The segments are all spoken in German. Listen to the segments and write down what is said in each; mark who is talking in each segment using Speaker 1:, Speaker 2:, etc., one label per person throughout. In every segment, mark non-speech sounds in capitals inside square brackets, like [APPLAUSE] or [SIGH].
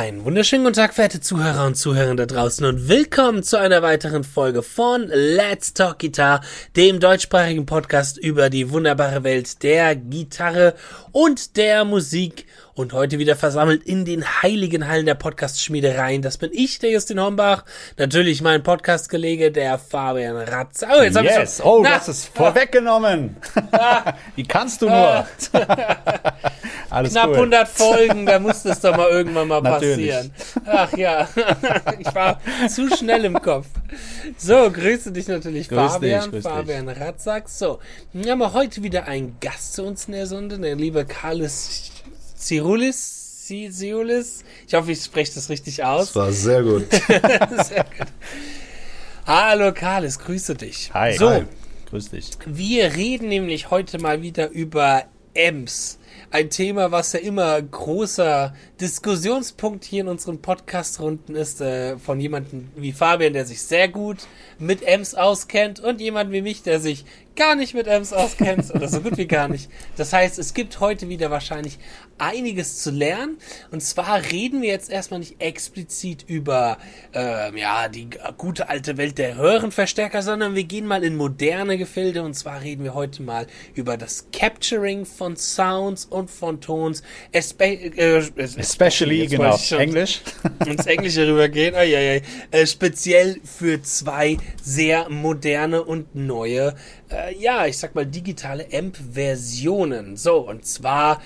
Speaker 1: Einen wunderschönen guten Tag, verehrte Zuhörer und Zuhörer da draußen und willkommen zu einer weiteren Folge von Let's Talk Guitar, dem deutschsprachigen Podcast über die wunderbare Welt der Gitarre und der Musik und heute wieder versammelt in den heiligen Hallen der Podcast-Schmiedereien. Das bin ich, der Justin Hombach. Natürlich mein Podcast-Kollege, der Fabian Ratz.
Speaker 2: Oh, jetzt yes. hab ich schon, Oh, na, hast es vorweggenommen. [LAUGHS] Wie kannst du nur? [LAUGHS]
Speaker 1: Alles Knapp cool. 100 Folgen, da musste es doch mal [LAUGHS] irgendwann mal passieren. Ach ja, ich war zu schnell im Kopf. So, grüße dich natürlich, grüß Fabian, dich, Fabian Ratzak. So, wir haben heute wieder einen Gast zu uns in der Sonde, der liebe Carlos Cirulis. Cirulis. Ich hoffe, ich spreche das richtig aus.
Speaker 3: Das war sehr gut. [LAUGHS] sehr
Speaker 1: gut. Hallo Carlos, grüße dich.
Speaker 2: Hi. So, Hi. grüß dich.
Speaker 1: Wir reden nämlich heute mal wieder über Ems ein Thema, was ja immer großer Diskussionspunkt hier in unseren Podcast-Runden ist, äh, von jemandem wie Fabian, der sich sehr gut mit Ems auskennt und jemand wie mich, der sich gar nicht mit Ems auskennt oder so gut wie gar nicht. Das heißt, es gibt heute wieder wahrscheinlich einiges zu lernen. Und zwar reden wir jetzt erstmal nicht explizit über äh, ja die gute alte Welt der Röhrenverstärker, sondern wir gehen mal in moderne Gefilde. Und zwar reden wir heute mal über das Capturing von Sounds und von Tons. Espe
Speaker 2: äh, Especially, genau. Englisch. [LAUGHS]
Speaker 1: Ins Englische rübergehen. Äh, speziell für zwei sehr moderne und neue äh, ja, ich sag mal, digitale AMP-Versionen. So, und zwar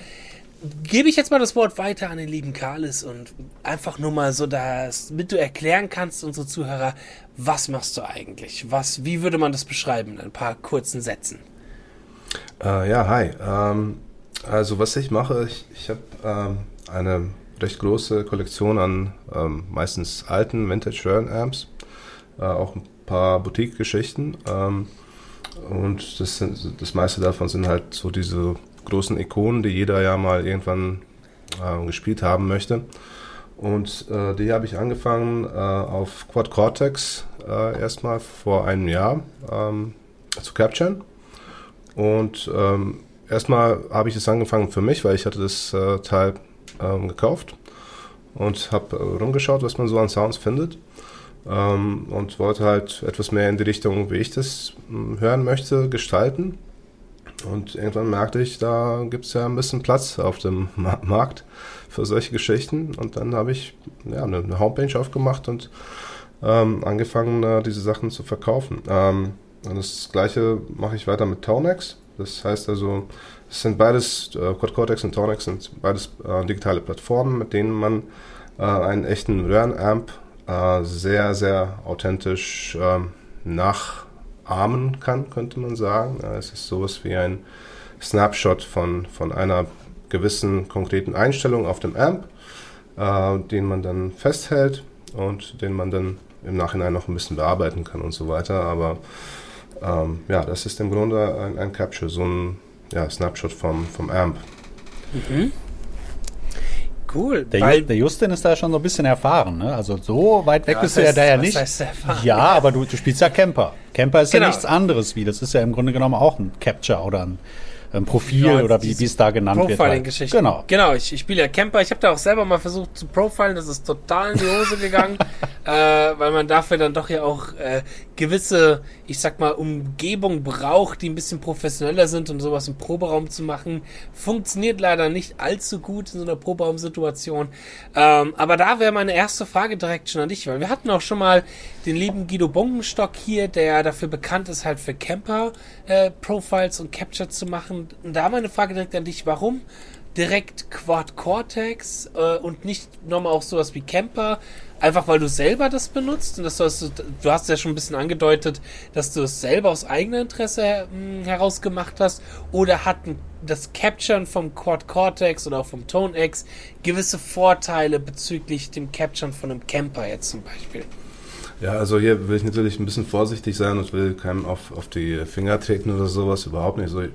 Speaker 1: gebe ich jetzt mal das Wort weiter an den lieben Carlis und einfach nur mal so, dass, damit du erklären kannst, unsere Zuhörer, was machst du eigentlich? Was, wie würde man das beschreiben in ein paar kurzen Sätzen?
Speaker 3: Äh, ja, hi. Ähm, also was ich mache, ich, ich habe ähm, eine recht große Kollektion an ähm, meistens alten Vintage Röhren Amps, äh, auch ein paar Boutique-Geschichten. Ähm, und das, sind, das meiste davon sind halt so diese großen Ikonen, die jeder ja mal irgendwann äh, gespielt haben möchte. Und äh, die habe ich angefangen äh, auf Quad Cortex äh, erstmal vor einem Jahr ähm, zu capturen. Und ähm, erstmal habe ich es angefangen für mich, weil ich hatte das äh, Teil ähm, gekauft und habe äh, rumgeschaut, was man so an Sounds findet ähm, und wollte halt etwas mehr in die Richtung, wie ich das hm, hören möchte, gestalten. Und irgendwann merkte ich, da gibt es ja ein bisschen Platz auf dem [LAUGHS] Ma Markt für solche Geschichten. Und dann habe ich ja, eine, eine, Homepage aufgemacht und ähm, angefangen, äh, diese Sachen zu verkaufen. Ähm, und das gleiche mache ich weiter mit Tonex. Das heißt also, es sind beides, äh, Quad Cortex und Tonex sind beides äh, digitale Plattformen, mit denen man äh, einen echten Röhrenamp äh, sehr, sehr authentisch äh, nachahmen kann, könnte man sagen. Ja, es ist sowas wie ein Snapshot von, von einer gewissen konkreten Einstellung auf dem Amp, äh, den man dann festhält und den man dann im Nachhinein noch ein bisschen bearbeiten kann und so weiter. Aber ähm, ja, das ist im Grunde ein, ein Capture, so ein ja, Snapshot vom, vom Amp. Mhm.
Speaker 2: Cool. Der, der, Justin ist da schon so ein bisschen erfahren, ne? Also so weit weg ja, bist du ja da ja nicht. Ja, aber du, du spielst ja Camper. Camper ist genau. ja nichts anderes wie. Das ist ja im Grunde genommen auch ein Capture oder ein ein Profil ja, oder wie es da genannt Profiling wird.
Speaker 1: Profiling-Geschichte. Genau. Genau, ich, ich spiele ja Camper. Ich habe da auch selber mal versucht zu profilen. Das ist total in die Hose gegangen, [LAUGHS] äh, weil man dafür dann doch ja auch äh, gewisse, ich sag mal, Umgebung braucht, die ein bisschen professioneller sind und sowas im Proberaum zu machen. Funktioniert leider nicht allzu gut in so einer Proberaumsituation. Ähm, aber da wäre meine erste Frage direkt schon an dich, weil wir hatten auch schon mal den lieben Guido Bongenstock hier, der dafür bekannt ist, halt für Camper äh, und Capture zu machen und da meine Frage direkt an dich, warum direkt Quad Cortex äh, und nicht nochmal auch sowas wie Camper? Einfach weil du selber das benutzt und das hast du, du hast ja schon ein bisschen angedeutet, dass du es selber aus eigenem Interesse hm, heraus gemacht hast oder hat das Capturen vom Quad Cortex oder auch vom Tone X gewisse Vorteile bezüglich dem Capturen von einem Camper jetzt zum Beispiel?
Speaker 3: Ja, also hier will ich natürlich ein bisschen vorsichtig sein und will keinem auf, auf die Finger treten oder sowas, überhaupt nicht. So, äh,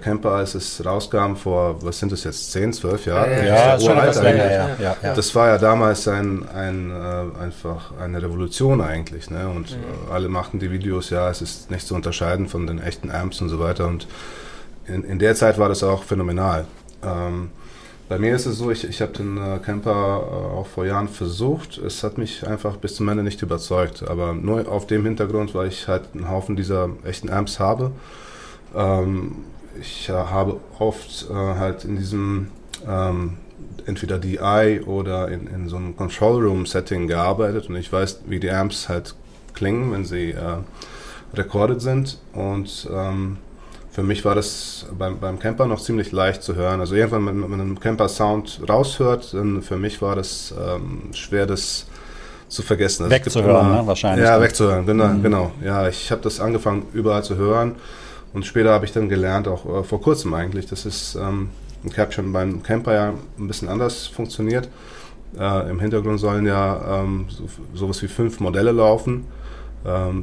Speaker 3: Camper, als es rauskam vor, was sind das jetzt, 10, 12 Jahren?
Speaker 2: Ja, ja, ja schon etwas länger, ja, ja,
Speaker 3: ja. Das war ja damals ein, ein, äh, einfach eine Revolution eigentlich. Ne? Und mhm. Äh, alle machten die Videos, ja, es ist nicht zu unterscheiden von den echten Amps und so weiter. Und in, in der Zeit war das auch phänomenal. Ähm, bei mir ist es so, ich, ich habe den äh, Camper äh, auch vor Jahren versucht. Es hat mich einfach bis zum Ende nicht überzeugt. Aber nur auf dem Hintergrund, weil ich halt einen Haufen dieser echten Amps habe. Ähm, ich habe oft äh, halt in diesem ähm, entweder DI oder in, in so einem Control Room Setting gearbeitet und ich weiß, wie die Amps halt klingen, wenn sie äh, recorded sind und ähm, für mich war das beim, beim Camper noch ziemlich leicht zu hören. Also irgendwann, wenn man einen Camper-Sound raushört, dann für mich war das ähm, schwer, das zu vergessen.
Speaker 2: Also wegzuhören, immer, ne? wahrscheinlich.
Speaker 3: Ja, wegzuhören, genau. Mhm. genau. Ja, ich habe das angefangen überall zu hören und später habe ich dann gelernt, auch äh, vor kurzem eigentlich, dass es ähm, im Caption beim Camper ja ein bisschen anders funktioniert. Äh, Im Hintergrund sollen ja ähm, so, sowas wie fünf Modelle laufen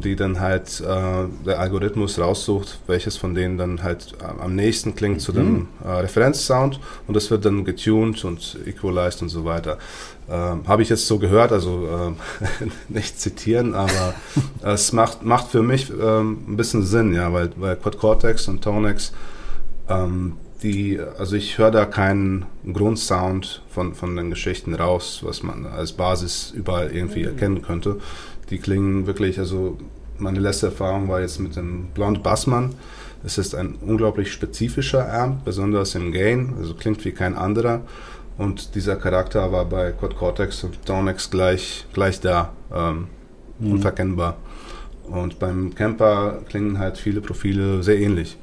Speaker 3: die dann halt äh, der Algorithmus raussucht, welches von denen dann halt am nächsten klingt mhm. zu dem mhm. äh, Referenzsound und das wird dann getuned und equalized und so weiter. Ähm, Habe ich jetzt so gehört, also äh, [LAUGHS] nicht zitieren, aber [LAUGHS] es macht, macht für mich ähm, ein bisschen Sinn, ja, weil, weil Quad Cortex und Tonex ähm, die, also ich höre da keinen Grundsound von, von den Geschichten raus, was man als Basis überall irgendwie mhm. erkennen könnte. Die klingen wirklich, also meine letzte Erfahrung war jetzt mit dem Blond Bassmann. Es ist ein unglaublich spezifischer Amp, besonders im Gain, also klingt wie kein anderer. Und dieser Charakter war bei Quad Cortex und Tonex gleich, gleich da, ähm, mhm. unverkennbar. Und beim Camper klingen halt viele Profile sehr ähnlich.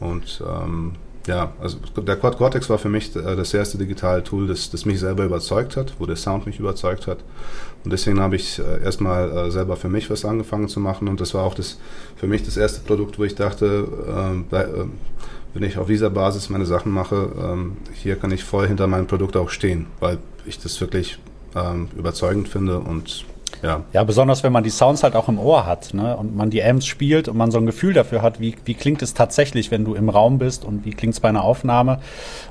Speaker 3: Und ähm, ja, also der Quad Cortex war für mich äh, das erste digitale Tool, das, das mich selber überzeugt hat, wo der Sound mich überzeugt hat. Und deswegen habe ich äh, erstmal äh, selber für mich was angefangen zu machen. Und das war auch das, für mich das erste Produkt, wo ich dachte, ähm, wenn ich auf dieser Basis meine Sachen mache, ähm, hier kann ich voll hinter meinem Produkt auch stehen, weil ich das wirklich ähm, überzeugend finde und ja.
Speaker 2: ja, besonders wenn man die Sounds halt auch im Ohr hat ne? und man die Amps spielt und man so ein Gefühl dafür hat, wie, wie klingt es tatsächlich, wenn du im Raum bist und wie klingt es bei einer Aufnahme.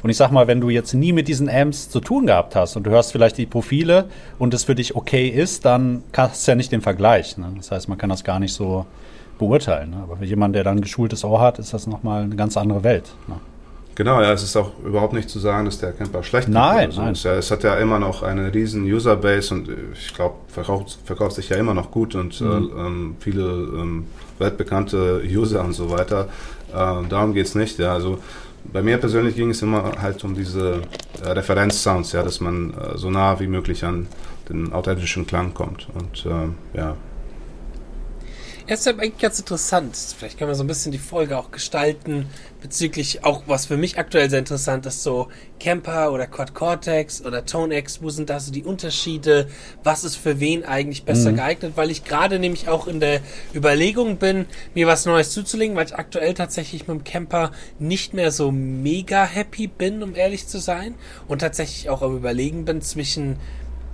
Speaker 2: Und ich sag mal, wenn du jetzt nie mit diesen Amps zu tun gehabt hast und du hörst vielleicht die Profile und es für dich okay ist, dann hast du ja nicht den Vergleich. Ne? Das heißt, man kann das gar nicht so beurteilen. Ne? Aber für jemanden, der dann ein geschultes Ohr hat, ist das nochmal eine ganz andere Welt. Ne?
Speaker 3: Genau, ja, es ist auch überhaupt nicht zu sagen, dass der Camper schlecht
Speaker 2: nein, so. nein.
Speaker 3: Ja, es hat ja immer noch eine riesen Userbase und ich glaube, verkauft, verkauft sich ja immer noch gut und mhm. äh, ähm, viele ähm, weltbekannte [LAUGHS] User und so weiter. Äh, darum geht es nicht. Ja. Also bei mir persönlich ging es immer halt um diese äh, Referenzsounds, ja, dass man äh, so nah wie möglich an den authentischen Klang kommt. Und äh, ja,
Speaker 1: es ist eigentlich ganz interessant. Vielleicht können wir so ein bisschen die Folge auch gestalten bezüglich auch, was für mich aktuell sehr interessant ist, so Camper oder Quad Cortex oder Tone X, wo sind da so die Unterschiede? Was ist für wen eigentlich besser mhm. geeignet? Weil ich gerade nämlich auch in der Überlegung bin, mir was Neues zuzulegen, weil ich aktuell tatsächlich mit dem Camper nicht mehr so mega happy bin, um ehrlich zu sein. Und tatsächlich auch am Überlegen bin zwischen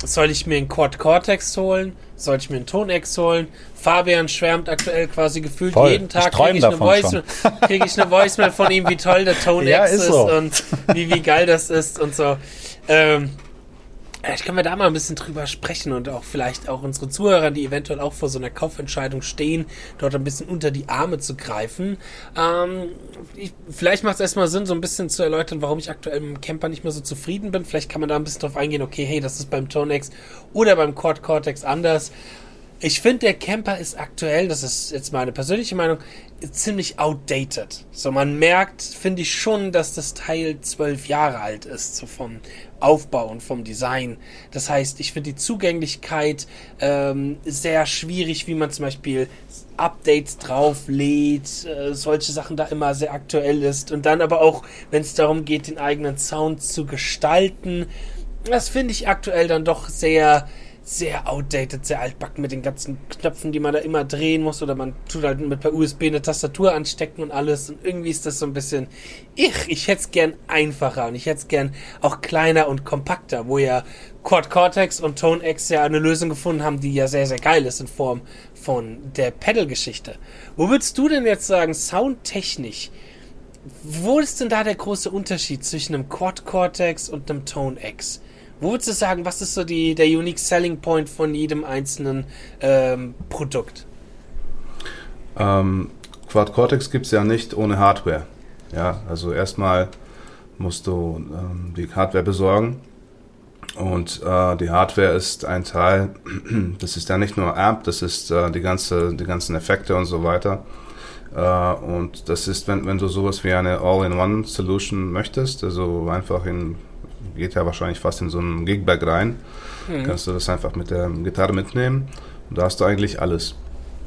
Speaker 1: soll ich mir einen Quad Cortex holen? Soll ich mir einen Tonex holen? Fabian schwärmt aktuell quasi gefühlt Voll. jeden Tag kriege ich, [LAUGHS] krieg ich eine Voicemail von ihm, wie toll der [LAUGHS] Tonex ja, ist, ist so. und wie, wie geil das ist und so. Ähm, ich kann mir da mal ein bisschen drüber sprechen und auch vielleicht auch unsere Zuhörer, die eventuell auch vor so einer Kaufentscheidung stehen, dort ein bisschen unter die Arme zu greifen. Ähm, ich, vielleicht macht es erstmal Sinn, so ein bisschen zu erläutern, warum ich aktuell dem Camper nicht mehr so zufrieden bin. Vielleicht kann man da ein bisschen drauf eingehen, okay, hey, das ist beim Tonex oder beim Quad Cortex anders. Ich finde, der Camper ist aktuell, das ist jetzt meine persönliche Meinung, ziemlich outdated. So, man merkt, finde ich schon, dass das Teil zwölf Jahre alt ist, so vom Aufbau und vom Design. Das heißt, ich finde die Zugänglichkeit ähm, sehr schwierig, wie man zum Beispiel Updates drauflädt, äh, solche Sachen da immer sehr aktuell ist. Und dann aber auch, wenn es darum geht, den eigenen Sound zu gestalten, das finde ich aktuell dann doch sehr sehr outdated, sehr altbacken mit den ganzen Knöpfen, die man da immer drehen muss oder man tut halt mit per USB eine Tastatur anstecken und alles und irgendwie ist das so ein bisschen, ich, ich hätte es gern einfacher und ich hätte es gern auch kleiner und kompakter, wo ja Quad Cortex und Tone X ja eine Lösung gefunden haben, die ja sehr, sehr geil ist in Form von der Pedal-Geschichte. Wo würdest du denn jetzt sagen, soundtechnisch, wo ist denn da der große Unterschied zwischen einem Quad Cortex und einem Tone X? Wo würdest du sagen, was ist so die, der Unique Selling Point von jedem einzelnen ähm, Produkt?
Speaker 3: Ähm, Quad Cortex gibt es ja nicht ohne Hardware. Ja, also erstmal musst du ähm, die Hardware besorgen. Und äh, die Hardware ist ein Teil, [CLEARS THROAT] das ist ja nicht nur Amp, das ist äh, die, ganze, die ganzen Effekte und so weiter. Äh, und das ist, wenn, wenn du sowas wie eine All-in-One-Solution möchtest, also einfach in, geht ja wahrscheinlich fast in so einen Gigbag rein, mhm. kannst du das einfach mit der Gitarre mitnehmen und da hast du eigentlich alles.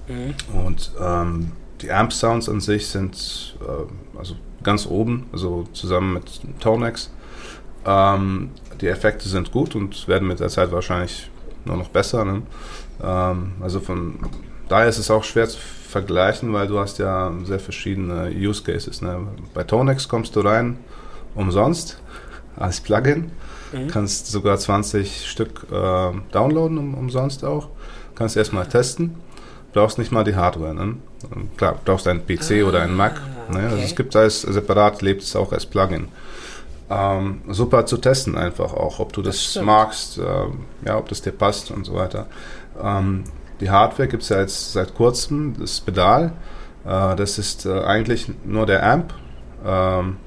Speaker 3: Mhm. Und ähm, die Amp-Sounds an sich sind äh, also ganz oben, also zusammen mit Tonex. Ähm, die Effekte sind gut und werden mit der Zeit wahrscheinlich nur noch besser. Ne? Ähm, also von daher ist es auch schwer zu vergleichen, weil du hast ja sehr verschiedene Use Cases. Ne? Bei Tonex kommst du rein umsonst als Plugin, mhm. kannst sogar 20 Stück äh, downloaden um, umsonst auch, kannst erstmal testen, brauchst nicht mal die Hardware. Ne? Klar, brauchst einen PC ah, oder einen Mac. Ne? Okay. Also es gibt es separat, lebt es auch als Plugin. Ähm, super zu testen einfach auch, ob du das, das magst, ähm, ja, ob das dir passt und so weiter. Ähm, die Hardware gibt es ja jetzt seit kurzem, das Pedal. Äh, das ist äh, eigentlich nur der Amp. Ähm,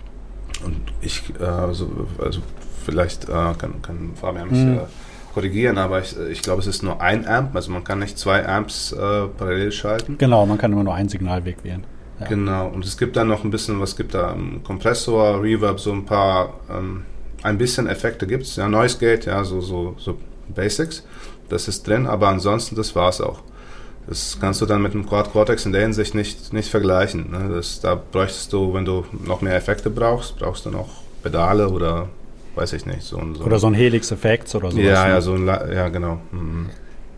Speaker 3: und ich, äh, also, also vielleicht äh, kann, kann Fabian mich mhm. korrigieren, aber ich, ich glaube, es ist nur ein Amp, also man kann nicht zwei Amps äh, parallel schalten.
Speaker 2: Genau, man kann immer nur einen Signalweg wählen.
Speaker 3: Ja. Genau, und es gibt dann noch ein bisschen, was gibt da? Kompressor, Reverb, so ein paar, ähm, ein bisschen Effekte gibt es, ja, Noise Gate, ja, so, so, so Basics das ist drin, aber ansonsten, das war es auch. Das kannst du dann mit dem Quad Cortex in der Hinsicht nicht, nicht vergleichen. Ne? Das, da bräuchtest du, wenn du noch mehr Effekte brauchst, brauchst du noch Pedale oder weiß ich nicht. So,
Speaker 2: so oder so ein Helix-Effekt oder so.
Speaker 3: Ja, ne? ja, so ein, ja, genau. Mhm.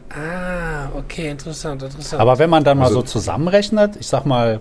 Speaker 1: Ah, okay, interessant, interessant.
Speaker 2: Aber wenn man dann mal also, so zusammenrechnet, ich sag mal,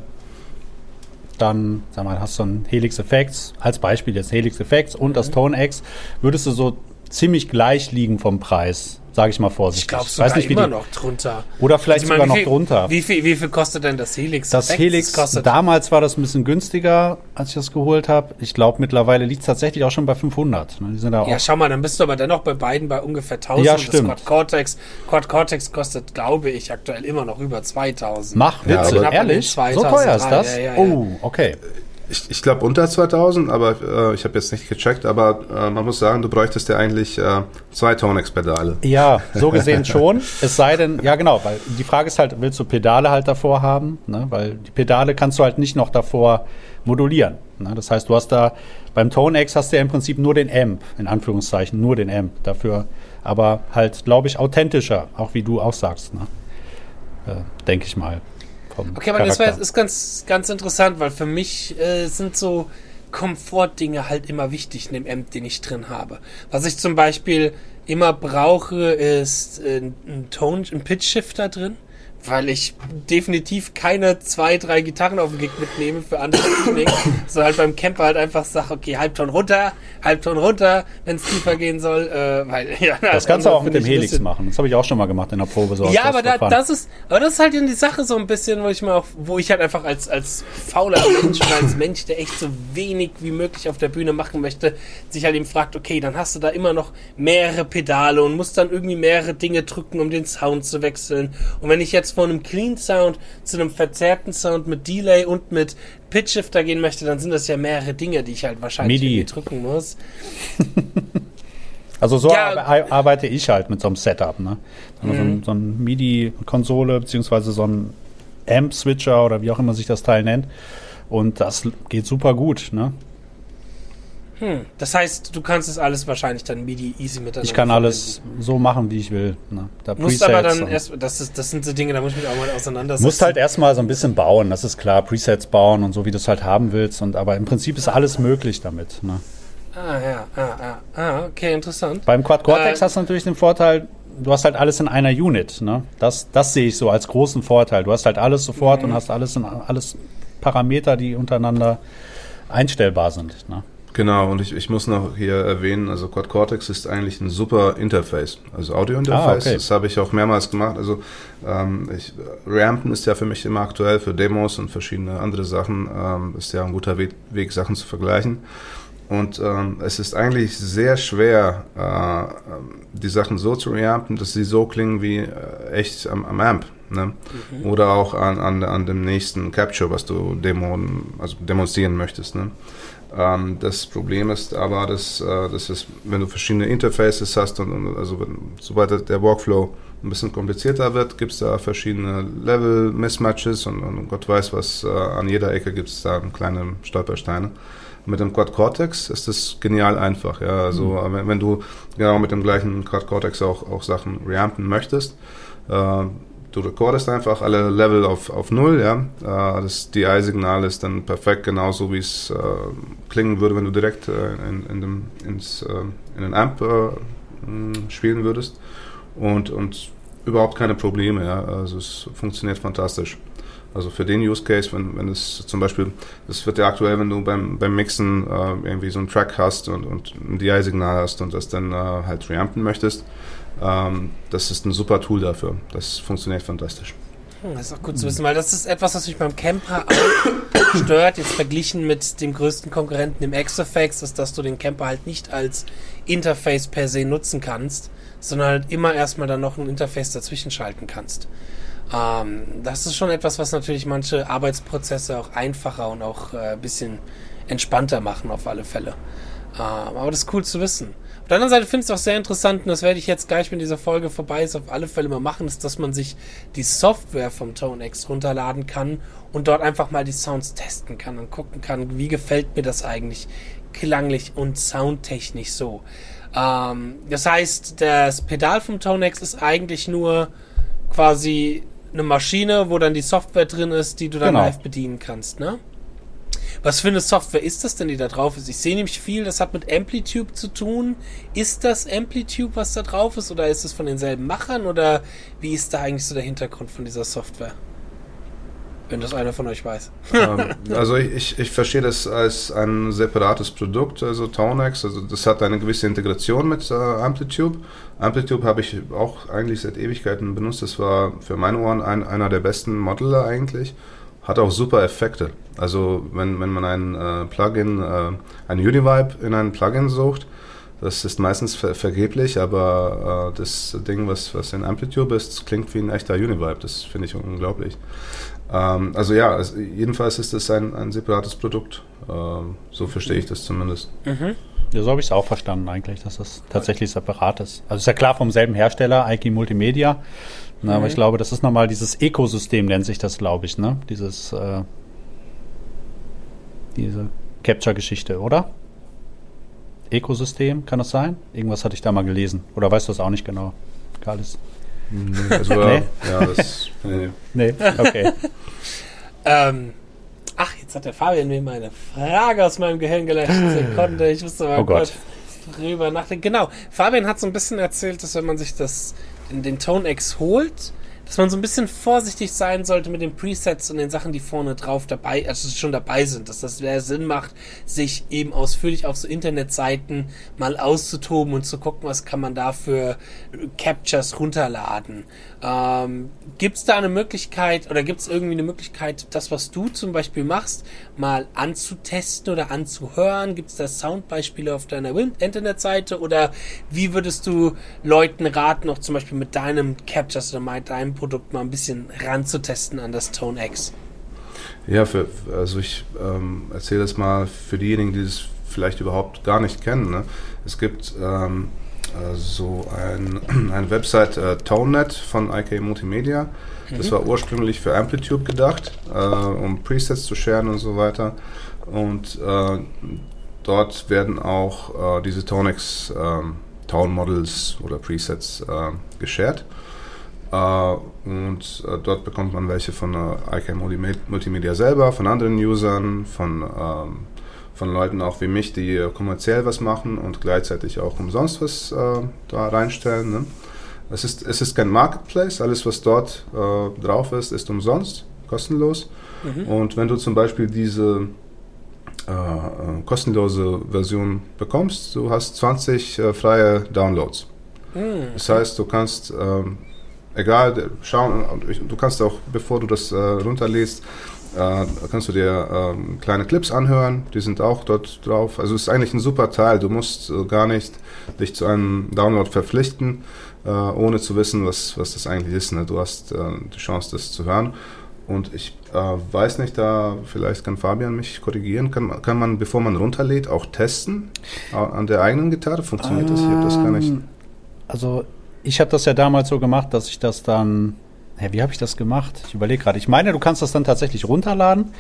Speaker 2: dann, sag mal, hast du ein Helix Effects, als Beispiel jetzt Helix Effects und mhm. das Tone X, würdest du so ziemlich gleich liegen vom Preis sage ich mal vorsichtig.
Speaker 1: Ich glaube sogar nicht, immer noch drunter.
Speaker 2: Oder vielleicht also sogar noch
Speaker 1: viel,
Speaker 2: drunter.
Speaker 1: Wie viel, wie viel kostet denn das Helix?
Speaker 2: Das Helix, kostet damals war das ein bisschen günstiger, als ich das geholt habe. Ich glaube, mittlerweile liegt es tatsächlich auch schon bei 500.
Speaker 1: Ne? Die sind da ja, schau mal, dann bist du aber dennoch bei beiden bei ungefähr 1000.
Speaker 2: Ja, stimmt.
Speaker 1: Das Quad Cortex, Quad Cortex kostet, glaube ich, aktuell immer noch über 2000.
Speaker 2: Mach Witze, ja, ehrlich? So teuer ist das? Ja, ja, oh, okay.
Speaker 3: Ich, ich glaube unter 2000, aber äh, ich habe jetzt nicht gecheckt, aber äh, man muss sagen, du bräuchtest ja eigentlich äh, zwei Tonex-Pedale.
Speaker 2: Ja, so [LAUGHS] gesehen schon. es sei denn, ja genau, weil die Frage ist halt, willst du Pedale halt davor haben? Ne? Weil die Pedale kannst du halt nicht noch davor modulieren. Ne? Das heißt, du hast da beim Tonex hast du ja im Prinzip nur den Amp, in Anführungszeichen, nur den Amp. Dafür aber halt, glaube ich, authentischer, auch wie du auch sagst. Ne? Äh, Denke ich mal
Speaker 1: Okay, aber Charakter. das ist ganz, ganz interessant, weil für mich äh, sind so Komfortdinge halt immer wichtig in dem Amp, den ich drin habe. Was ich zum Beispiel immer brauche, ist äh, ein Tone, ein Pitch Shifter drin weil ich definitiv keine zwei, drei Gitarren auf dem Gig mitnehme für andere Tuning, [COUGHS] so halt beim Camper halt einfach sage, okay, Halbton runter, Halbton runter, wenn es tiefer gehen soll, äh, weil [LAUGHS]
Speaker 2: ja, Das kannst du auch mit dem Helix machen. Das habe ich auch schon mal gemacht in der Probe.
Speaker 1: So ja, aber da, das ist, aber das ist halt die Sache so ein bisschen, wo ich mal auch, wo ich halt einfach als als fauler Mensch als Mensch, der echt so wenig wie möglich auf der Bühne machen möchte, sich halt eben fragt, okay, dann hast du da immer noch mehrere Pedale und musst dann irgendwie mehrere Dinge drücken, um den Sound zu wechseln. Und wenn ich jetzt jetzt von einem Clean Sound zu einem verzerrten Sound mit Delay und mit Pitch Shifter gehen möchte, dann sind das ja mehrere Dinge, die ich halt wahrscheinlich drücken muss. [LAUGHS]
Speaker 2: Also so ja, arbeite ich halt mit so einem Setup. Ne? Mhm. So, ein, so ein MIDI-Konsole beziehungsweise so ein Amp-Switcher oder wie auch immer sich das Teil nennt. Und das geht super gut. Ne?
Speaker 1: Hm. Das heißt, du kannst es alles wahrscheinlich dann MIDI easy miteinander
Speaker 2: Ich kann alles so machen, wie ich will. Ne?
Speaker 1: Da musst aber dann erst, das, ist, das sind so Dinge, da muss ich mich auch mal auseinandersetzen.
Speaker 2: Musst halt erstmal so ein bisschen bauen, das ist klar. Presets bauen und so, wie du es halt haben willst. Und, aber im Prinzip ist alles möglich damit. Ne?
Speaker 1: Ah, ja, ah, ah, ah, okay, interessant.
Speaker 2: Beim Quad Cortex äh, hast du natürlich den Vorteil, du hast halt alles in einer Unit. Ne? Das, das sehe ich so als großen Vorteil. Du hast halt alles sofort mhm. und hast alles in alles Parameter, die untereinander einstellbar sind. Ne?
Speaker 3: Genau, und ich, ich muss noch hier erwähnen, also Quad Cortex ist eigentlich ein super Interface, also Audio-Interface. Ah, okay. Das habe ich auch mehrmals gemacht. Also ähm, ich, Rampen ist ja für mich immer aktuell für Demos und verschiedene andere Sachen. Ähm, ist ja ein guter Weg, Weg Sachen zu vergleichen. Und ähm, es ist eigentlich sehr schwer, äh, die Sachen so zu reampen, dass sie so klingen wie äh, echt am, am Amp. Ne? Mhm. Oder auch an, an, an dem nächsten Capture, was du demon, also demonstrieren möchtest. Ne? Ähm, das Problem ist aber, dass, äh, dass es, wenn du verschiedene Interfaces hast und, und also wenn, sobald der Workflow ein bisschen komplizierter wird, gibt es da verschiedene Level-Mismatches und, und, Gott weiß was, äh, an jeder Ecke gibt es da kleine Stolpersteine. Mit dem Quad Cortex ist das genial einfach. Ja, also mhm. wenn, wenn, du genau mit dem gleichen Quad Cortex auch, auch Sachen reampen möchtest, äh, du recordest einfach alle Level auf, auf Null, ja. Äh, das DI-Signal ist dann perfekt genauso, wie es äh, klingen würde, wenn du direkt äh, in, in, dem, ins, äh, in den Amp äh, spielen würdest. Und, und überhaupt keine Probleme, ja. Also es funktioniert fantastisch. Also für den Use Case, wenn, wenn es zum Beispiel, das wird ja aktuell, wenn du beim, beim Mixen äh, irgendwie so einen Track hast und, und ein DI-Signal hast und das dann halt reampen möchtest, ähm, das ist ein super Tool dafür. Das funktioniert fantastisch.
Speaker 1: Hm, das ist auch gut zu wissen, weil das ist etwas, was mich beim Camper auch [COUGHS] stört, jetzt verglichen mit dem größten Konkurrenten im Exafx, ist, dass du den Camper halt nicht als Interface per se nutzen kannst, sondern halt immer erstmal dann noch ein Interface dazwischen schalten kannst. Ähm, das ist schon etwas, was natürlich manche Arbeitsprozesse auch einfacher und auch äh, ein bisschen entspannter machen, auf alle Fälle. Ähm, aber das ist cool zu wissen der anderen Seite finde ich es auch sehr interessant, und das werde ich jetzt gleich, wenn diese Folge vorbei ist, auf alle Fälle mal machen, ist, dass man sich die Software vom ToneX runterladen kann und dort einfach mal die Sounds testen kann und gucken kann, wie gefällt mir das eigentlich klanglich und soundtechnisch so. Ähm, das heißt, das Pedal vom ToneX ist eigentlich nur quasi eine Maschine, wo dann die Software drin ist, die du dann genau. live bedienen kannst, ne? Was für eine Software ist das denn, die da drauf ist? Ich sehe nämlich viel, das hat mit Amplitude zu tun. Ist das Amplitude, was da drauf ist, oder ist es von denselben Machern, oder wie ist da eigentlich so der Hintergrund von dieser Software? Wenn das einer von euch weiß.
Speaker 3: Ähm, [LAUGHS] also ich, ich verstehe das als ein separates Produkt, also Tonex. Also das hat eine gewisse Integration mit äh, Amplitude. Amplitude habe ich auch eigentlich seit Ewigkeiten benutzt. Das war für meine Ohren ein, einer der besten Modeller eigentlich hat auch super Effekte. Also wenn, wenn man ein äh, Plugin, äh, ein Univibe in ein Plugin sucht, das ist meistens ver vergeblich, aber äh, das Ding, was, was in Amplitude ist, klingt wie ein echter Univibe. Das finde ich unglaublich. Ähm, also ja, also jedenfalls ist das ein, ein separates Produkt. Ähm, so verstehe ich das zumindest.
Speaker 2: Mhm. Ja, so habe ich es auch verstanden eigentlich, dass das tatsächlich separat ist. Also ist ja klar vom selben Hersteller, IK Multimedia. Na, mhm. Aber ich glaube, das ist nochmal dieses Ökosystem, nennt sich das, glaube ich, ne? Dieses, äh, diese Capture-Geschichte, oder? Ökosystem, kann das sein? Irgendwas hatte ich da mal gelesen. Oder weißt du das auch nicht genau, Carlis?
Speaker 3: Nee, [LAUGHS] also, nee? ja, das, nee. [LAUGHS]
Speaker 2: nee, okay.
Speaker 1: ähm, ach, jetzt hat der Fabian mir meine Frage aus meinem Gehirn gelöscht. Sekunde, ich musste mal
Speaker 2: oh kurz
Speaker 1: Gott. drüber nachdenken. Genau, Fabian hat so ein bisschen erzählt, dass wenn man sich das in den ToneX holt, dass man so ein bisschen vorsichtig sein sollte mit den Presets und den Sachen, die vorne drauf dabei, also schon dabei sind, dass das mehr Sinn macht, sich eben ausführlich auf so Internetseiten mal auszutoben und zu gucken, was kann man da für Captures runterladen. Ähm, gibt es da eine Möglichkeit oder gibt es irgendwie eine Möglichkeit, das, was du zum Beispiel machst, mal anzutesten oder anzuhören? Gibt es da Soundbeispiele auf deiner Internetseite oder wie würdest du Leuten raten, auch zum Beispiel mit deinem Captures oder mit deinem Produkt mal ein bisschen ranzutesten an das Tone X?
Speaker 3: Ja, für, also ich ähm, erzähle das mal für diejenigen, die das vielleicht überhaupt gar nicht kennen. Ne? Es gibt ähm, äh, so ein, [CLEARS THROAT] eine Website äh, ToneNet von IK Multimedia. Das mhm. war ursprünglich für Amplitude gedacht, äh, um Presets zu sharen und so weiter. Und äh, dort werden auch äh, diese Tonex ähm, Tone Models oder Presets äh, geshared. und dort bekommt man welche von IK Multimedia selber, von anderen Usern, von ähm, von Leuten auch wie mich, die äh, kommerziell was machen und gleichzeitig auch umsonst was äh, da reinstellen. Ne? Es, ist, es ist kein Marketplace, alles was dort äh, drauf ist, ist umsonst, kostenlos. Mhm. Und wenn du zum Beispiel diese äh, äh kostenlose Version bekommst, du hast 20 äh, freie Downloads. Mhm. Das heißt, du kannst ähm, egal, schauen, du kannst auch, bevor du das runterlädst, äh, kannst du dir äh, kleine Clips anhören, die sind auch dort drauf. Also es ist eigentlich ein super Teil. Du musst äh, gar nicht dich zu einem Download verpflichten, äh, ohne zu wissen, was, was das eigentlich ist. Ne? Du hast äh, die Chance, das zu hören. Und ich äh, weiß nicht, da vielleicht kann Fabian mich korrigieren. Kann, kann man, bevor man runterlädt, auch testen an der eigenen Gitarre? Funktioniert das? Ich habe das gar nicht. Ähm,
Speaker 2: also ich habe das ja damals so gemacht, dass ich das dann ja, wie habe ich das gemacht? Ich überlege gerade. Ich meine, du kannst das dann tatsächlich runterladen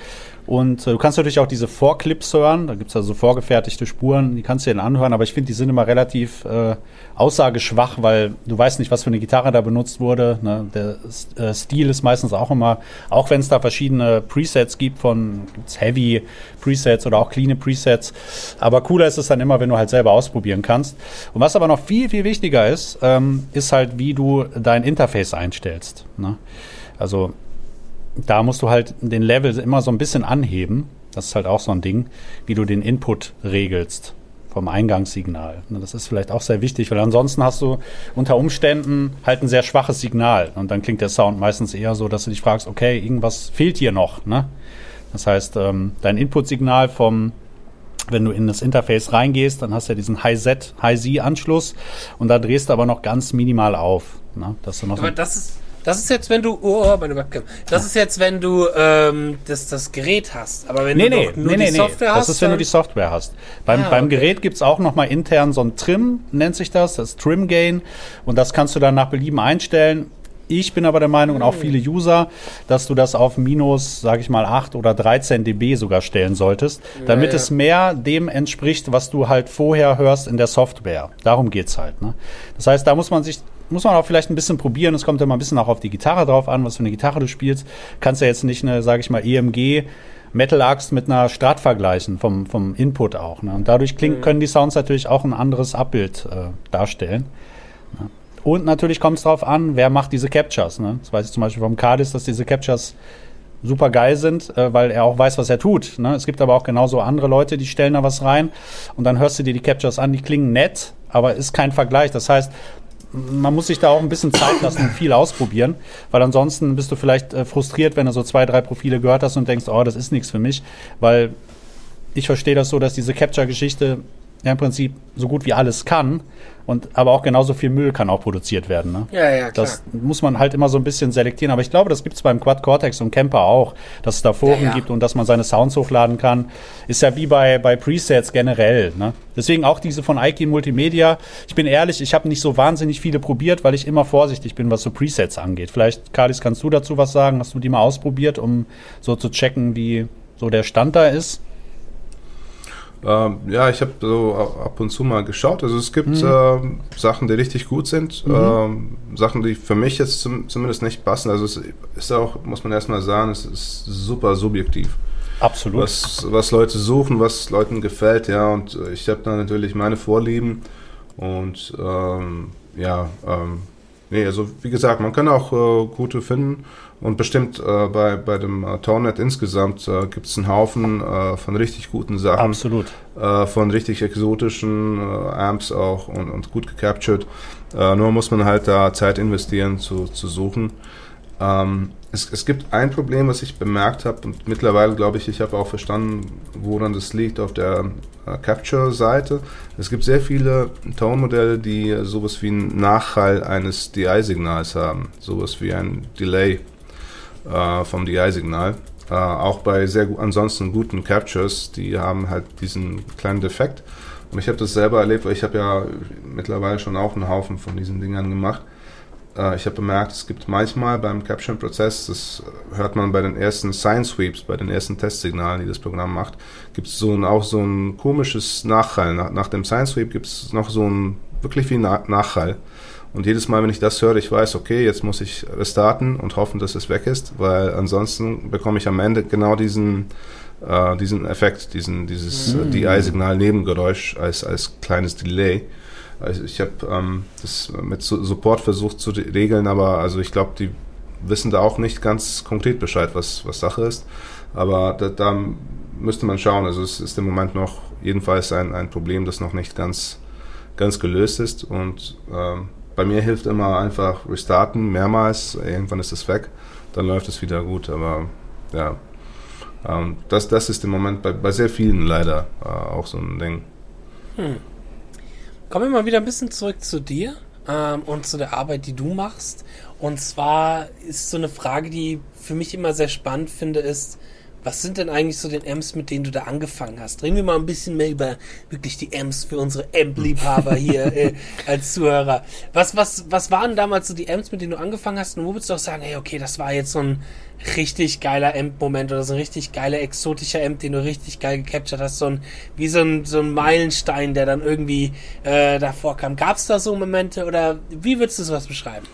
Speaker 2: und äh, du kannst natürlich auch diese Vorclips hören. Da gibt es also vorgefertigte Spuren, die kannst du dir dann anhören, aber ich finde, die sind immer relativ äh, aussageschwach, weil du weißt nicht, was für eine Gitarre da benutzt wurde. Ne? Der äh, Stil ist meistens auch immer, auch wenn es da verschiedene Presets gibt von Heavy Presets oder auch clean Presets. Aber cooler ist es dann immer, wenn du halt selber ausprobieren kannst. Und was aber noch viel, viel wichtiger ist, ähm, ist halt, wie du dein Interface einstellst. Ne? Also da musst du halt den Level immer so ein bisschen anheben. Das ist halt auch so ein Ding, wie du den Input regelst vom Eingangssignal. Ne, das ist vielleicht auch sehr wichtig, weil ansonsten hast du unter Umständen halt ein sehr schwaches Signal und dann klingt der Sound meistens eher so, dass du dich fragst, okay, irgendwas fehlt hier noch. Ne? Das heißt, ähm, dein Inputsignal vom wenn du in das Interface reingehst, dann hast du ja diesen High-Z, High-Z-Anschluss und da drehst du aber noch ganz minimal auf. Ne?
Speaker 1: Dass du noch aber das ist, das ist jetzt, wenn du. Oh, oh, meine Webcam. Das ist jetzt, wenn du ähm, das, das Gerät hast. Aber wenn
Speaker 2: nee,
Speaker 1: du
Speaker 2: nee, nur nee, die Software nee. hast. Das ist, wenn du die Software hast. Beim, ah, beim okay. Gerät gibt's auch nochmal intern so ein Trim, nennt sich das. Das Trim Gain. Und das kannst du dann nach Belieben einstellen. Ich bin aber der Meinung, und auch hm. viele User, dass du das auf minus, sage ich mal, 8 oder 13 dB sogar stellen solltest, damit ja, ja. es mehr dem entspricht, was du halt vorher hörst in der Software. Darum geht's halt. Ne? Das heißt, da muss man sich muss man auch vielleicht ein bisschen probieren. Es kommt ja mal ein bisschen auch auf die Gitarre drauf an, was für eine Gitarre du spielst. Kannst ja jetzt nicht eine, sage ich mal, EMG Metal Axt mit einer Strat vergleichen, vom, vom Input auch. Ne? Und dadurch klingt, mhm. können die Sounds natürlich auch ein anderes Abbild äh, darstellen. Ne? Und natürlich kommt es darauf an, wer macht diese Captures. Ne? Das weiß ich zum Beispiel vom Cardis, dass diese Captures super geil sind, äh, weil er auch weiß, was er tut. Ne? Es gibt aber auch genauso andere Leute, die stellen da was rein und dann hörst du dir die Captures an, die klingen nett, aber ist kein Vergleich. Das heißt, man muss sich da auch ein bisschen Zeit lassen und viel ausprobieren, weil ansonsten bist du vielleicht äh, frustriert, wenn du so zwei, drei Profile gehört hast und denkst, oh, das ist nichts für mich, weil ich verstehe das so, dass diese Capture-Geschichte ja im Prinzip so gut wie alles kann. Und aber auch genauso viel Müll kann auch produziert werden. Ne?
Speaker 1: Ja, ja,
Speaker 2: klar. Das muss man halt immer so ein bisschen selektieren. Aber ich glaube, das gibt es beim Quad Cortex und Camper auch, dass es da Foren ja, ja. gibt und dass man seine Sounds hochladen kann. Ist ja wie bei, bei Presets generell. Ne? Deswegen auch diese von Ike Multimedia. Ich bin ehrlich, ich habe nicht so wahnsinnig viele probiert, weil ich immer vorsichtig bin, was so Presets angeht. Vielleicht, Kalis, kannst du dazu was sagen? Hast du die mal ausprobiert, um so zu checken, wie so der Stand da ist?
Speaker 3: Ähm, ja, ich habe so ab und zu mal geschaut. Also es gibt mhm. ähm, Sachen, die richtig gut sind, mhm. ähm, Sachen, die für mich jetzt zum, zumindest nicht passen. Also es ist auch, muss man erstmal sagen, es ist super subjektiv.
Speaker 2: Absolut.
Speaker 3: Was, was Leute suchen, was Leuten gefällt, ja. Und ich habe da natürlich meine Vorlieben und ähm, ja, ähm, nee, also wie gesagt, man kann auch äh, gute finden. Und bestimmt äh, bei, bei dem äh, Tornet insgesamt äh, gibt es einen Haufen äh, von richtig guten Sachen.
Speaker 2: Absolut.
Speaker 3: Äh, von richtig exotischen äh, Amps auch und, und gut gecaptured. Äh, nur muss man halt da Zeit investieren zu, zu suchen. Ähm, es, es gibt ein Problem, was ich bemerkt habe und mittlerweile glaube ich, ich habe auch verstanden, woran das liegt auf der Capture-Seite. Es gibt sehr viele Tonmodelle, die sowas wie einen Nachhall eines DI-Signals haben, sowas wie ein Delay äh, vom DI-Signal. Äh, auch bei sehr ansonsten guten Captures, die haben halt diesen kleinen Defekt. Und ich habe das selber erlebt, weil ich habe ja mittlerweile schon auch einen Haufen von diesen Dingern gemacht. Äh, ich habe bemerkt, es gibt manchmal beim Capture-Prozess, das hört man bei den ersten Sign-Sweeps, bei den ersten Testsignalen, die das Programm macht, gibt es so ein, auch so ein komisches Nachhall. Nach, nach dem Sign-Sweep gibt es noch so ein wirklich wie Nachhall. Und jedes Mal, wenn ich das höre, ich weiß, okay, jetzt muss ich restarten und hoffen, dass es weg ist, weil ansonsten bekomme ich am Ende genau diesen, äh, diesen Effekt, diesen, dieses mm. DI-Signal-Nebengeräusch als, als kleines Delay. Also ich habe ähm, das mit Support versucht zu regeln, aber also ich glaube, die wissen da auch nicht ganz konkret Bescheid, was, was Sache ist. Aber da, da müsste man schauen. Also es ist im Moment noch jedenfalls ein, ein Problem, das noch nicht ganz, ganz gelöst ist. Und ähm, bei mir hilft immer einfach restarten, mehrmals, irgendwann ist es weg, dann läuft es wieder gut, aber ja. Ähm, das, das ist im Moment bei, bei sehr vielen leider äh, auch so ein Ding. Hm.
Speaker 1: Kommen wir mal wieder ein bisschen zurück zu dir ähm, und zu der Arbeit, die du machst. Und zwar ist so eine Frage, die für mich immer sehr spannend finde, ist, was sind denn eigentlich so den Amps, mit denen du da angefangen hast? Reden wir mal ein bisschen mehr über wirklich die Amps für unsere Amp-Liebhaber [LAUGHS] hier äh, als Zuhörer. Was, was, was waren damals so die Amps, mit denen du angefangen hast? Und wo würdest du auch sagen, hey, okay, das war jetzt so ein richtig geiler Amp-Moment oder so ein richtig geiler exotischer Amp, den du richtig geil gecaptured hast? So ein, wie so ein, so ein Meilenstein, der dann irgendwie äh, davor kam. Gab es da so Momente oder wie würdest du sowas beschreiben?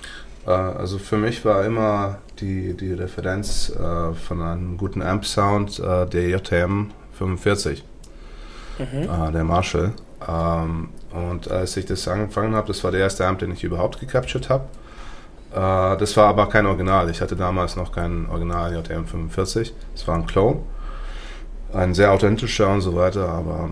Speaker 3: Äh, also für mich war immer die, die Referenz äh, von einem guten Amp-Sound äh, der JTM 45, mhm. der Marshall. Ähm, und als ich das angefangen habe, das war der erste Amp, den ich überhaupt gecaptured habe. das war aber kein Original. Ich hatte damals noch kein Original JTM 45. Es war ein Clone. Ein sehr authentischer und so weiter. Aber,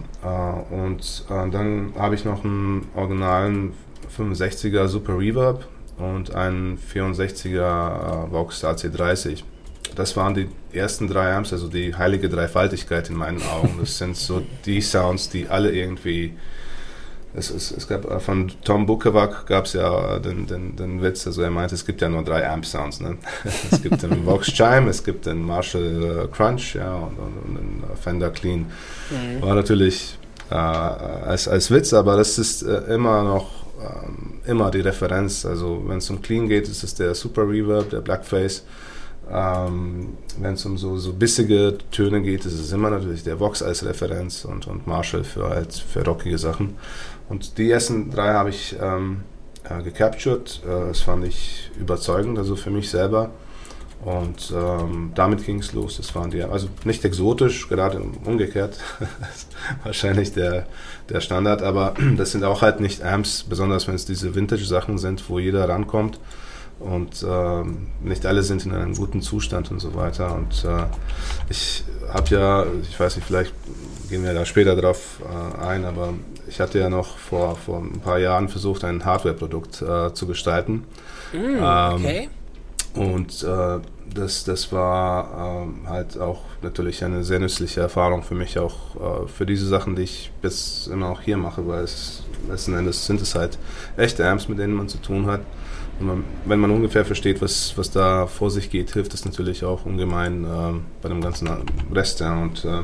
Speaker 3: und dann habe ich noch einen originalen 65er Super Reverb und ein 64er äh, Vox AC30. Das waren die ersten drei Amps, also die heilige Dreifaltigkeit in meinen Augen. Das sind so die Sounds, die alle irgendwie. Es, es, es gab äh, von Tom Bukovac gab es ja den, den, den Witz, also er meinte, es gibt ja nur drei Amp-Sounds. Ne? [LAUGHS] Es gibt den Vox Chime, es gibt den Marshall äh, Crunch ja, und, und, und den Fender Clean. Mhm. War natürlich äh, als, als Witz, aber das ist äh, immer noch ähm, immer die Referenz. Also wenn es um Clean geht, ist es der Super Reverb, der Blackface. Ähm, wenn es um so, so bissige Töne geht, ist es immer natürlich der Vox als Referenz und, und Marshall für, halt, für rockige Sachen. Und die ersten drei habe ich ähm, äh, gecaptured. Äh, das fand ich überzeugend, also für mich selber. Und ähm, damit ging es los. Das waren die, also nicht exotisch, gerade umgekehrt, [LAUGHS] wahrscheinlich der, der Standard, aber [CLEARS THROAT] das sind auch halt nicht Amps, besonders wenn es diese Vintage-Sachen sind, wo jeder rankommt. Und ähm, nicht alle sind in einem guten Zustand und so weiter. Und äh, ich habe ja, ich weiß nicht, vielleicht gehen wir da später drauf äh, ein, aber ich hatte ja noch vor, vor ein paar Jahren versucht, ein Hardware-Produkt äh, zu gestalten. Mm, okay. Ähm, und äh, das, das war ähm, halt auch natürlich eine sehr nützliche Erfahrung für mich, auch äh, für diese Sachen, die ich bis immer auch hier mache, weil es letzten Endes sind es halt echte Amps, mit denen man zu tun hat. Und man, wenn man ungefähr versteht, was, was da vor sich geht, hilft das natürlich auch ungemein äh, bei dem ganzen Rest. Ja. Und äh,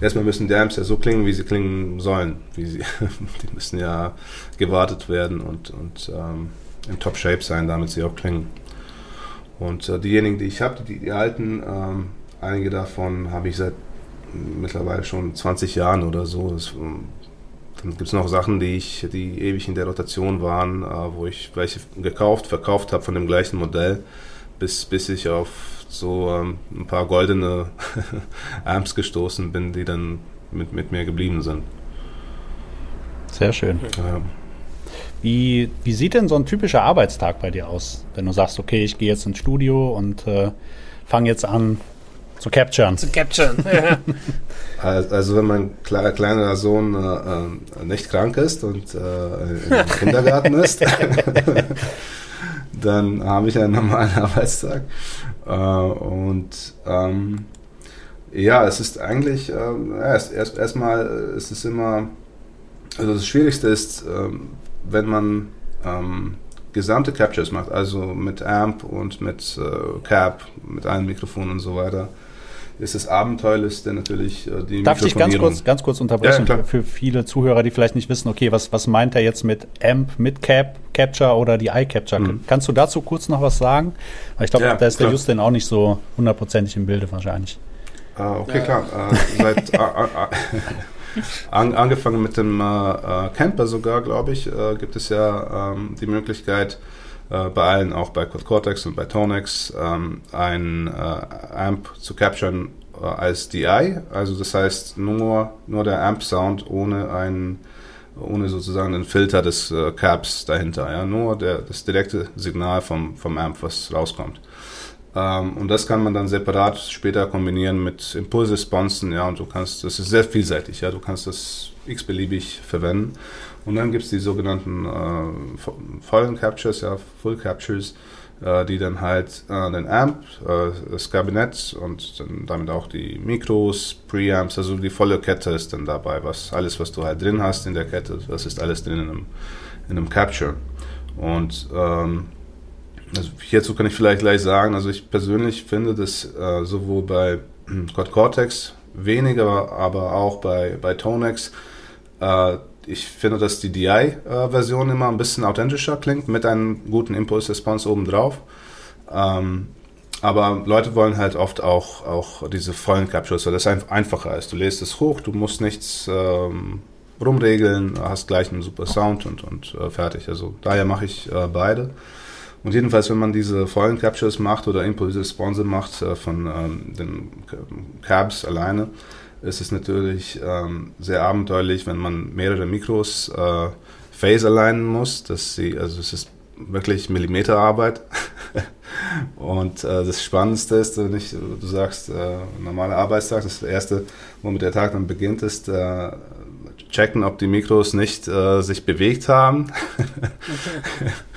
Speaker 3: erstmal müssen die Amps ja so klingen, wie sie klingen sollen. Wie sie, [LAUGHS] die müssen ja gewartet werden und, und ähm, in Top-Shape sein, damit sie auch klingen. Und äh, diejenigen, die ich habe, die, die alten, ähm, einige davon habe ich seit mittlerweile schon 20 Jahren oder so. Das, ähm, dann gibt es noch Sachen, die ich, die ewig in der Rotation waren, äh, wo ich welche gekauft, verkauft habe von dem gleichen Modell, bis, bis ich auf so ähm, ein paar goldene [LAUGHS] Amps gestoßen bin, die dann mit, mit mir geblieben sind.
Speaker 2: Sehr schön. Ja. Wie, wie sieht denn so ein typischer Arbeitstag bei dir aus, wenn du sagst, okay, ich gehe jetzt ins Studio und äh, fange jetzt an zu capturen?
Speaker 1: Zu capturen, ja. [LAUGHS]
Speaker 3: Also wenn mein kle kleiner Sohn äh, äh, nicht krank ist und äh, im [LAUGHS] Kindergarten ist, [LAUGHS] dann habe ich einen normalen Arbeitstag. Äh, und ähm, ja, es ist eigentlich, ähm, erst, erst, erstmal ist es immer, also das Schwierigste ist, ähm, wenn man ähm, gesamte Captures macht, also mit Amp und mit äh, Cap, mit allen Mikrofonen und so weiter, ist das Abenteuerlichste natürlich äh, die
Speaker 2: Darf ich ganz kurz, ganz kurz unterbrechen ja, für viele Zuhörer, die vielleicht nicht wissen, okay, was, was meint er jetzt mit Amp, mit Cap, Capture oder die iCapture? Mhm. Kannst du dazu kurz noch was sagen? Weil ich glaube, ja, da ist klar. der Justin auch nicht so hundertprozentig im Bilde wahrscheinlich.
Speaker 3: Ah, okay, ja. klar. Äh, seit, [LAUGHS] An, angefangen mit dem äh, äh, Camper sogar, glaube ich, äh, gibt es ja ähm, die Möglichkeit, äh, bei allen, auch bei Cortex und bei Tonex, ähm, ein äh, Amp zu capturen äh, als DI. Also das heißt nur, nur der Amp-Sound ohne ein ohne sozusagen den Filter des Caps dahinter. Ja? Nur der, das direkte Signal vom, vom Amp, was rauskommt. Ähm, und das kann man dann separat später kombinieren mit Impulsresponsen, ja, und du kannst, das ist sehr vielseitig, ja, du kannst das x-beliebig verwenden. Und dann gibt es die sogenannten äh, vollen Captures, ja, Full Captures, äh, die dann halt äh, den Amp, äh, das Kabinett und dann damit auch die Mikros, Preamps, also die volle Kette ist dann dabei, was alles, was du halt drin hast in der Kette, das ist alles drin in einem, in einem Capture. Und ähm, also hierzu kann ich vielleicht gleich sagen, also ich persönlich finde, dass äh, sowohl bei [CLEARS THROAT] Quad Cortex weniger, aber auch bei, bei Tonex äh, ich finde, dass die DI-Version immer ein bisschen authentischer klingt, mit einem guten Impulse-Response obendrauf. Ähm, aber Leute wollen halt oft auch, auch diese vollen Captures, weil das einfacher ist. Du lässt es hoch, du musst nichts ähm, rumregeln, hast gleich einen super Sound und, und äh, fertig. Also daher mache ich äh, beide. Und jedenfalls, wenn man diese vollen Captures macht oder Impulse Response macht äh, von ähm, den Cabs alleine, ist es natürlich ähm, sehr abenteuerlich, wenn man mehrere Mikros äh, phase alignen muss. Dass sie, also es ist wirklich Millimeterarbeit. [LAUGHS] und äh, das Spannendste ist, wenn ich, du sagst, äh, normaler Arbeitstag, das erste, womit der Tag dann beginnt, ist äh, checken, ob die Mikros nicht äh, sich bewegt haben. [LAUGHS]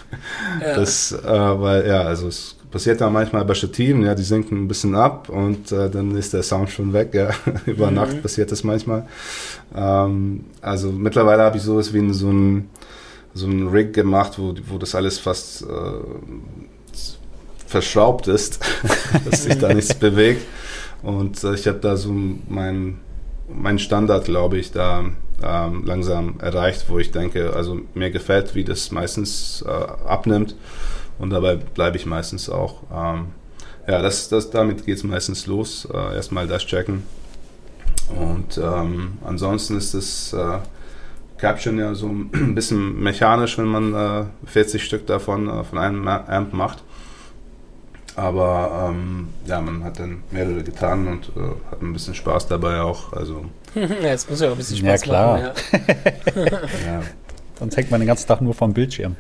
Speaker 3: ja. Das, äh, weil, ja, also es passiert da manchmal bei Stativen, ja, die sinken ein bisschen ab und äh, dann ist der Sound schon weg, ja. [LAUGHS] Über mhm. Nacht passiert das manchmal. Ähm, also mittlerweile habe ich sowas wie so ein, so ein Rig gemacht, wo, wo das alles fast äh, verschraubt ist, [LAUGHS] dass sich da nichts [LAUGHS] bewegt. Und äh, ich habe da so mein, mein Standard, glaube ich, da ähm, langsam erreicht, wo ich denke, also mir gefällt, wie das meistens äh, abnimmt und dabei bleibe ich meistens auch. Ähm, ja, das, das, damit geht es meistens los. Äh, erstmal das checken. Und ähm, ansonsten ist das äh, Caption ja so ein [CLEARS THROAT] bisschen mechanisch, wenn man äh, 40 Stück davon äh, von einem Amp macht. Aber ähm, ja, man hat dann mehrere getan und äh, hat ein bisschen Spaß dabei auch. Also, [LAUGHS]
Speaker 1: ja, jetzt muss ja auch ein bisschen Spaß
Speaker 2: ja, klar. machen. Ja. ja. [LAUGHS] Sonst hängt man den ganzen Tag nur vom Bildschirm.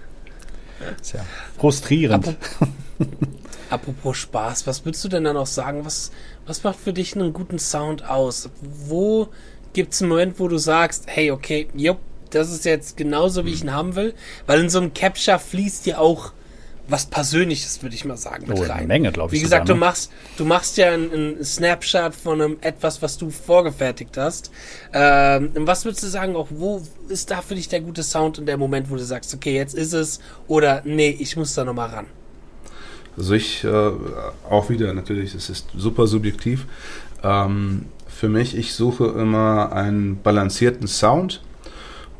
Speaker 2: Ist ja frustrierend.
Speaker 1: Apropos, [LAUGHS] apropos Spaß, was würdest du denn dann auch sagen? Was, was macht für dich einen guten Sound aus? Wo gibt es einen Moment, wo du sagst, hey, okay, jupp, das ist jetzt genauso, wie ich ihn haben will? Weil in so einem Capture fließt ja auch was Persönliches, würde ich mal sagen,
Speaker 2: mit oh, rein. Eine Menge, glaube
Speaker 1: ich. Wie gesagt, sogar, ne? du machst, du machst ja einen, Snapshot von einem etwas, was du vorgefertigt hast. Ähm, was würdest du sagen, auch wo ist da für dich der gute Sound in der Moment, wo du sagst, okay, jetzt ist es oder nee, ich muss da nochmal ran?
Speaker 3: Also ich äh, auch wieder natürlich, es ist super subjektiv. Ähm, für mich, ich suche immer einen balancierten Sound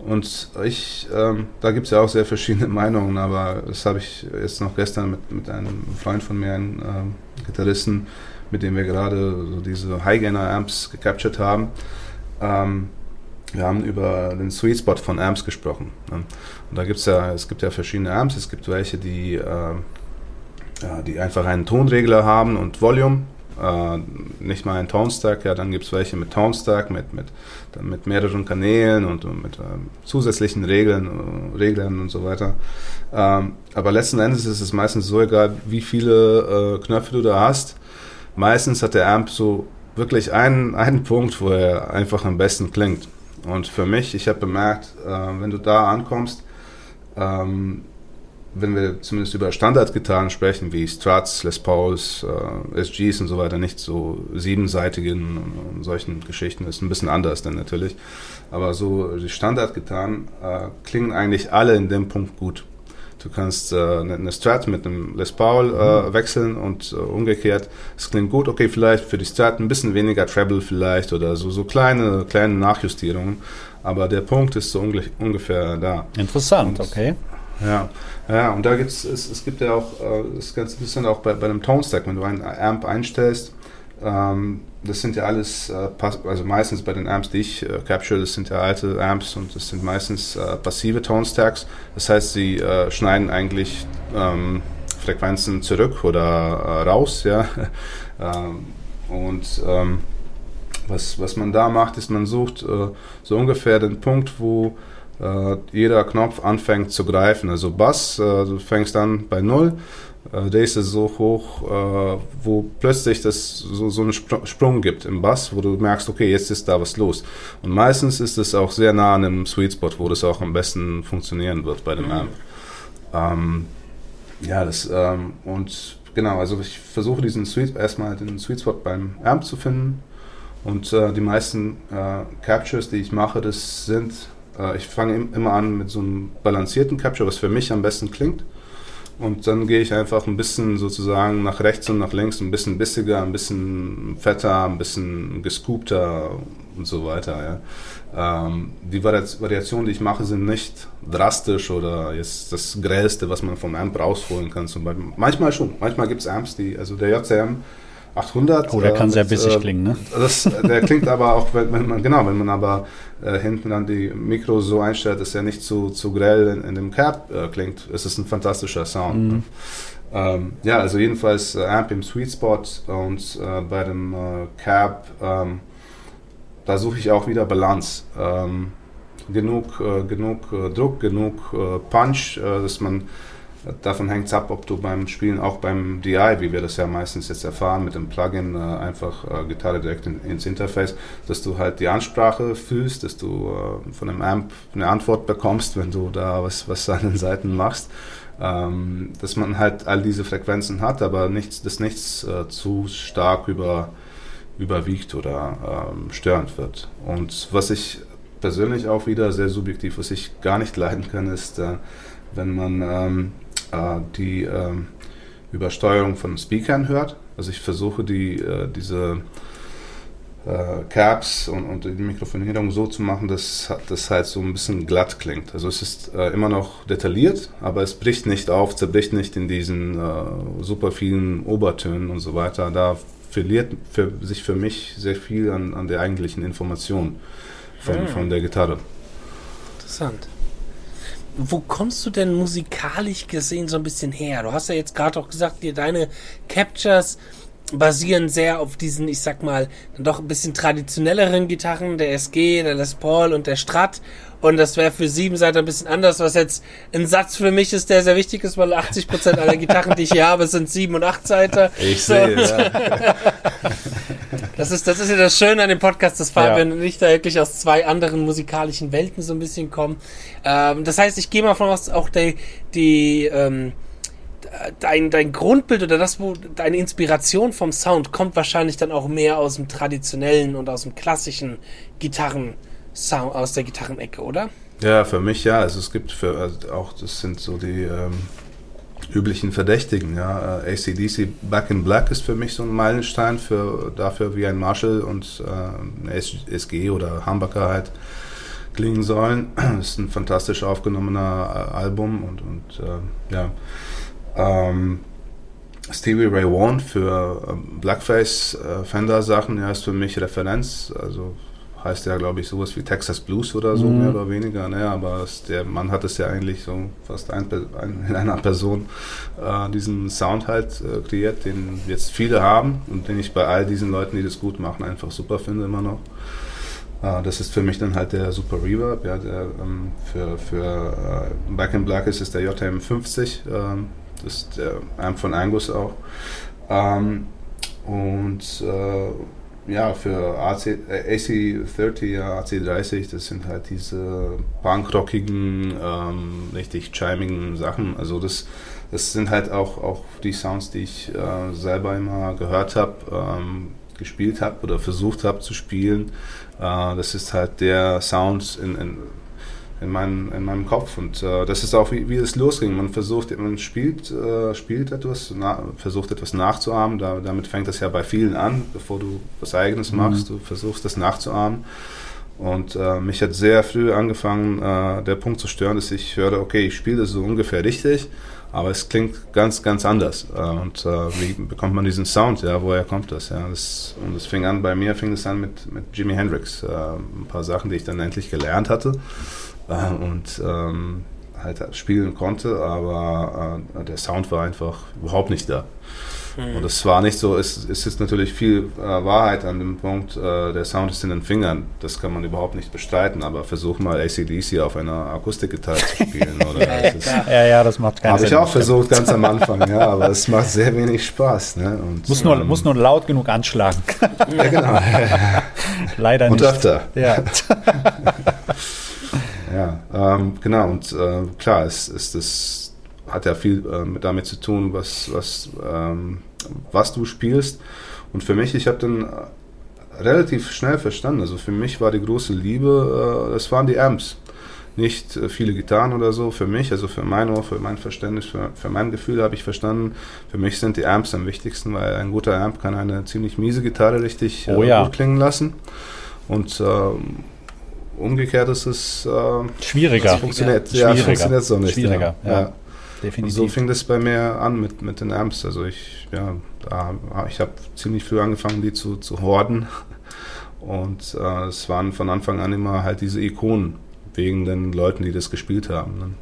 Speaker 3: und ich, ähm, da gibt es ja auch sehr verschiedene [LAUGHS] Meinungen, aber das habe ich jetzt noch gestern mit, mit einem Freund von mir, einem ähm, Gitarristen, mit dem wir gerade so diese High-Gainer-Amps gecaptured haben. Ähm, wir haben über den Sweet Spot von Amps gesprochen. Ne? Und da gibt es ja, es gibt ja verschiedene Amps. Es gibt welche, die, äh, ja, die einfach einen Tonregler haben und Volume äh, nicht mal ein Tone Stack, ja, dann gibt es welche mit Tone Stack, mit, mit, dann mit mehreren Kanälen und, mit äh, zusätzlichen Regeln, äh, Reglern und so weiter. Ähm, aber letzten Endes ist es meistens so egal, wie viele äh, Knöpfe du da hast. Meistens hat der Amp so wirklich einen, einen Punkt, wo er einfach am besten klingt. Und für mich, ich habe bemerkt, äh, wenn du da ankommst, ähm, wenn wir zumindest über Standardgitarren sprechen, wie Struts, Les Pauls, äh, SGs und so weiter, nicht so siebenseitigen und, und, solchen Geschichten, ist ein bisschen anders dann natürlich. Aber so die Standardgitarren äh, klingen eigentlich alle in dem Punkt gut. Du kannst äh, eine Strat mit einem Les Paul äh, mhm. wechseln und äh, umgekehrt. Es klingt gut, okay, vielleicht für die Strat ein bisschen weniger Treble vielleicht oder so, so kleine, kleine Nachjustierungen. Aber der Punkt ist so ungefähr da.
Speaker 2: Interessant, und, okay.
Speaker 3: Ja, ja und da gibt es, es gibt ja auch, äh, das ganz interessant auch bei, bei einem Tone Stack, wenn du einen Amp einstellst, ähm, das sind ja alles, äh, also meistens bei den Amps, die ich äh, capture, das sind ja alte Amps und das sind meistens äh, passive Tone Stacks. Das heißt, sie äh, schneiden eigentlich ähm, Frequenzen zurück oder äh, raus, ja. [LAUGHS] ähm, und ähm, was, was man da macht, ist, man sucht äh, so ungefähr den Punkt, wo jeder Knopf anfängt zu greifen. Also Bass, äh, du fängst an bei Null, äh, der ist so hoch, äh, wo plötzlich das so, so einen Spr Sprung gibt im Bass, wo du merkst, okay, jetzt ist da was los. Und meistens ist es auch sehr nah an einem Sweet Spot, wo das auch am besten funktionieren wird bei dem mhm. Amp. Ähm, ja, das, ähm, und genau, also ich versuche diesen Sweet, erstmal den Sweet Spot beim Amp zu finden. Und äh, die meisten äh, Captures, die ich mache, das sind, äh, ich fange immer an mit so einem balancierten Capture, was für mich am besten klingt. Und dann gehe ich einfach ein bisschen sozusagen nach rechts und nach links, ein bisschen bissiger, ein bisschen fetter, ein bisschen gescoopter und so weiter. Ja. Ähm, die Variationen, die ich mache, sind nicht drastisch oder jetzt das Grellste, was man vom Amp rausholen kann. Zum Beispiel. Manchmal schon. Manchmal gibt es Amps, die, also der JCM 800.
Speaker 2: Oh, der äh, kann sehr bissig äh, klingen, ne?
Speaker 3: Das, der klingt aber auch, wenn man, genau, wenn man aber äh, hinten dann die Mikros so einstellt, dass er nicht zu, zu grell in, in dem Cap äh, klingt, ist es ein fantastischer Sound. Mhm. Ne? Ähm, ja, also jedenfalls äh, Amp im Sweet Spot und äh, bei dem Cap, ähm, da suche ich auch wieder Balance. Ähm, genug, genug Druck, genug Punch, dass man Davon hängt es ab, ob du beim Spielen auch beim DI, wie wir das ja meistens jetzt erfahren, mit dem Plugin äh, einfach äh, Gitarre direkt in, ins Interface, dass du halt die Ansprache fühlst, dass du äh, von einem Amp eine Antwort bekommst, wenn du da was, was an den Seiten machst. Ähm, dass man halt all diese Frequenzen hat, aber nichts, dass nichts äh, zu stark über, überwiegt oder ähm, störend wird. Und was ich persönlich auch wieder sehr subjektiv, was ich gar nicht [LAUGHS] leiden kann, ist, äh, wenn man ähm, äh, die äh, Übersteuerung von Speakern hört. Also ich versuche die, äh, diese äh, Caps und, und, die Mikrofonierung so zu machen, dass das halt so ein bisschen glatt klingt. Also es ist äh, immer noch detailliert, aber es bricht nicht auf, zerbricht nicht in diesen äh, super vielen Obertönen und so weiter. Da verliert für, sich für mich sehr viel an, an der eigentlichen Information von, hm. von der Gitarre.
Speaker 1: Interessant wo kommst du denn musikalisch gesehen so ein bisschen her? Du hast ja jetzt gerade auch gesagt, dir deine Captures basieren sehr auf diesen, ich sag mal, dann doch ein bisschen traditionelleren Gitarren, der SG, der Les Paul und der Strat. Und das wäre für sieben Seiten ein bisschen anders, was jetzt ein Satz für mich ist, der sehr wichtig ist, weil 80 Prozent aller Gitarren, die ich hier habe, sind sieben und acht Seiten.
Speaker 3: Ich sehe, ja. [LAUGHS]
Speaker 1: Das ist, das ist ja das Schöne an dem Podcast, dass Fabian ja. und ich da wirklich aus zwei anderen musikalischen Welten so ein bisschen kommen. Ähm, das heißt, ich gehe mal von aus, auch die, die ähm, dein, dein Grundbild oder das, wo deine Inspiration vom Sound kommt wahrscheinlich dann auch mehr aus dem traditionellen und aus dem klassischen Gitarren Sound, aus der Gitarrenecke, oder?
Speaker 3: Ja, für mich ja. Also es gibt für also auch, das sind so die ähm, üblichen Verdächtigen. Ja, äh, ACDC Back in Black ist für mich so ein Meilenstein für dafür, wie ein Marshall und äh, SG oder Humbucker halt klingen sollen. Das [CLEARS THROAT] ist ein fantastisch aufgenommener äh, Album und, und äh, ja. Ähm, Stevie Ray Vaughan für ähm, Blackface äh, Fender Sachen, ja, ist für mich Referenz. Also heißt ja, glaube ich, sowas wie Texas Blues oder so, mhm. mehr oder weniger. Ne? Aber es, der Mann hat es ja eigentlich so fast ein, ein, in einer Person äh, diesen Sound halt äh, kreiert, den jetzt viele haben und den ich bei all diesen Leuten, die das gut machen, einfach super finde immer noch. Äh, das ist für mich dann halt der Super Reverb. Ja, der, ähm, für für äh, Back in Black ist es der JM50. Ähm, das ist der Amp von Angus auch. Ähm, und äh, ja, für AC, äh, AC30, ja, AC30, das sind halt diese punkrockigen, ähm, richtig chimigen Sachen. Also das, das sind halt auch, auch die Sounds, die ich äh, selber immer gehört habe, ähm, gespielt habe oder versucht habe zu spielen. Äh, das ist halt der Sound in, in in, mein, in meinem Kopf. Und äh, das ist auch, wie, wie es losging. Man versucht, man spielt, äh, spielt etwas, na, versucht etwas nachzuahmen. Da, damit fängt das ja bei vielen an, bevor du was Eigenes mhm. machst. Du versuchst das nachzuahmen. Und äh, mich hat sehr früh angefangen, äh, der Punkt zu stören, dass ich höre, okay, ich spiele das so ungefähr richtig, aber es klingt ganz, ganz anders. Äh, und äh, wie bekommt man diesen Sound? Ja, woher kommt das? Ja, das, und es fing an, bei mir fing es an mit, mit Jimi Hendrix. Ein paar Sachen, die ich dann endlich gelernt hatte und ähm, halt spielen konnte, aber äh, der Sound war einfach überhaupt nicht da. Mhm. Und es war nicht so, es, es ist natürlich viel äh, Wahrheit an dem Punkt, äh, der Sound ist in den Fingern, das kann man überhaupt nicht bestreiten, aber versuch mal ACDC auf einer Akustikgitarre zu spielen. Oder? [LAUGHS]
Speaker 2: ja, ist, ja, ja, das macht keinen
Speaker 3: Sinn. Habe ich auch versucht ganz am Anfang, ja, aber es macht sehr wenig Spaß. Ne?
Speaker 2: Und, muss, nur, ähm, muss nur laut genug anschlagen. ja, genau. [LAUGHS] Leider
Speaker 3: nicht.
Speaker 2: Und
Speaker 3: öfter. Ja. [LAUGHS] ja, ähm, genau. Und äh, klar, es ist das hat ja viel äh, damit zu tun, was, was, ähm, was du spielst. Und für mich, ich habe dann relativ schnell verstanden. Also für mich war die große Liebe, äh, das waren die Amps. Nicht äh, viele Gitarren oder so. Für mich, also für mein Ohr, für mein Verständnis, für, für mein Gefühl habe ich verstanden, für mich sind die Amps am wichtigsten, weil ein guter Amp kann eine ziemlich miese Gitarre richtig
Speaker 2: oh, äh, ja.
Speaker 3: gut klingen lassen. Und ähm, umgekehrt ist es
Speaker 2: äh, schwieriger.
Speaker 3: Funktioniert,
Speaker 2: ja,
Speaker 3: schwieriger. funktioniert
Speaker 2: so nicht. Schwieriger,
Speaker 3: ja. ja. Definitiv. So fing das bei mir an mit, mit den Amps. Also ich, ja, da, ich habe ziemlich früh angefangen, die zu, zu horden. Und äh, es waren von Anfang an immer halt diese Ikonen, wegen den Leuten, die das gespielt haben.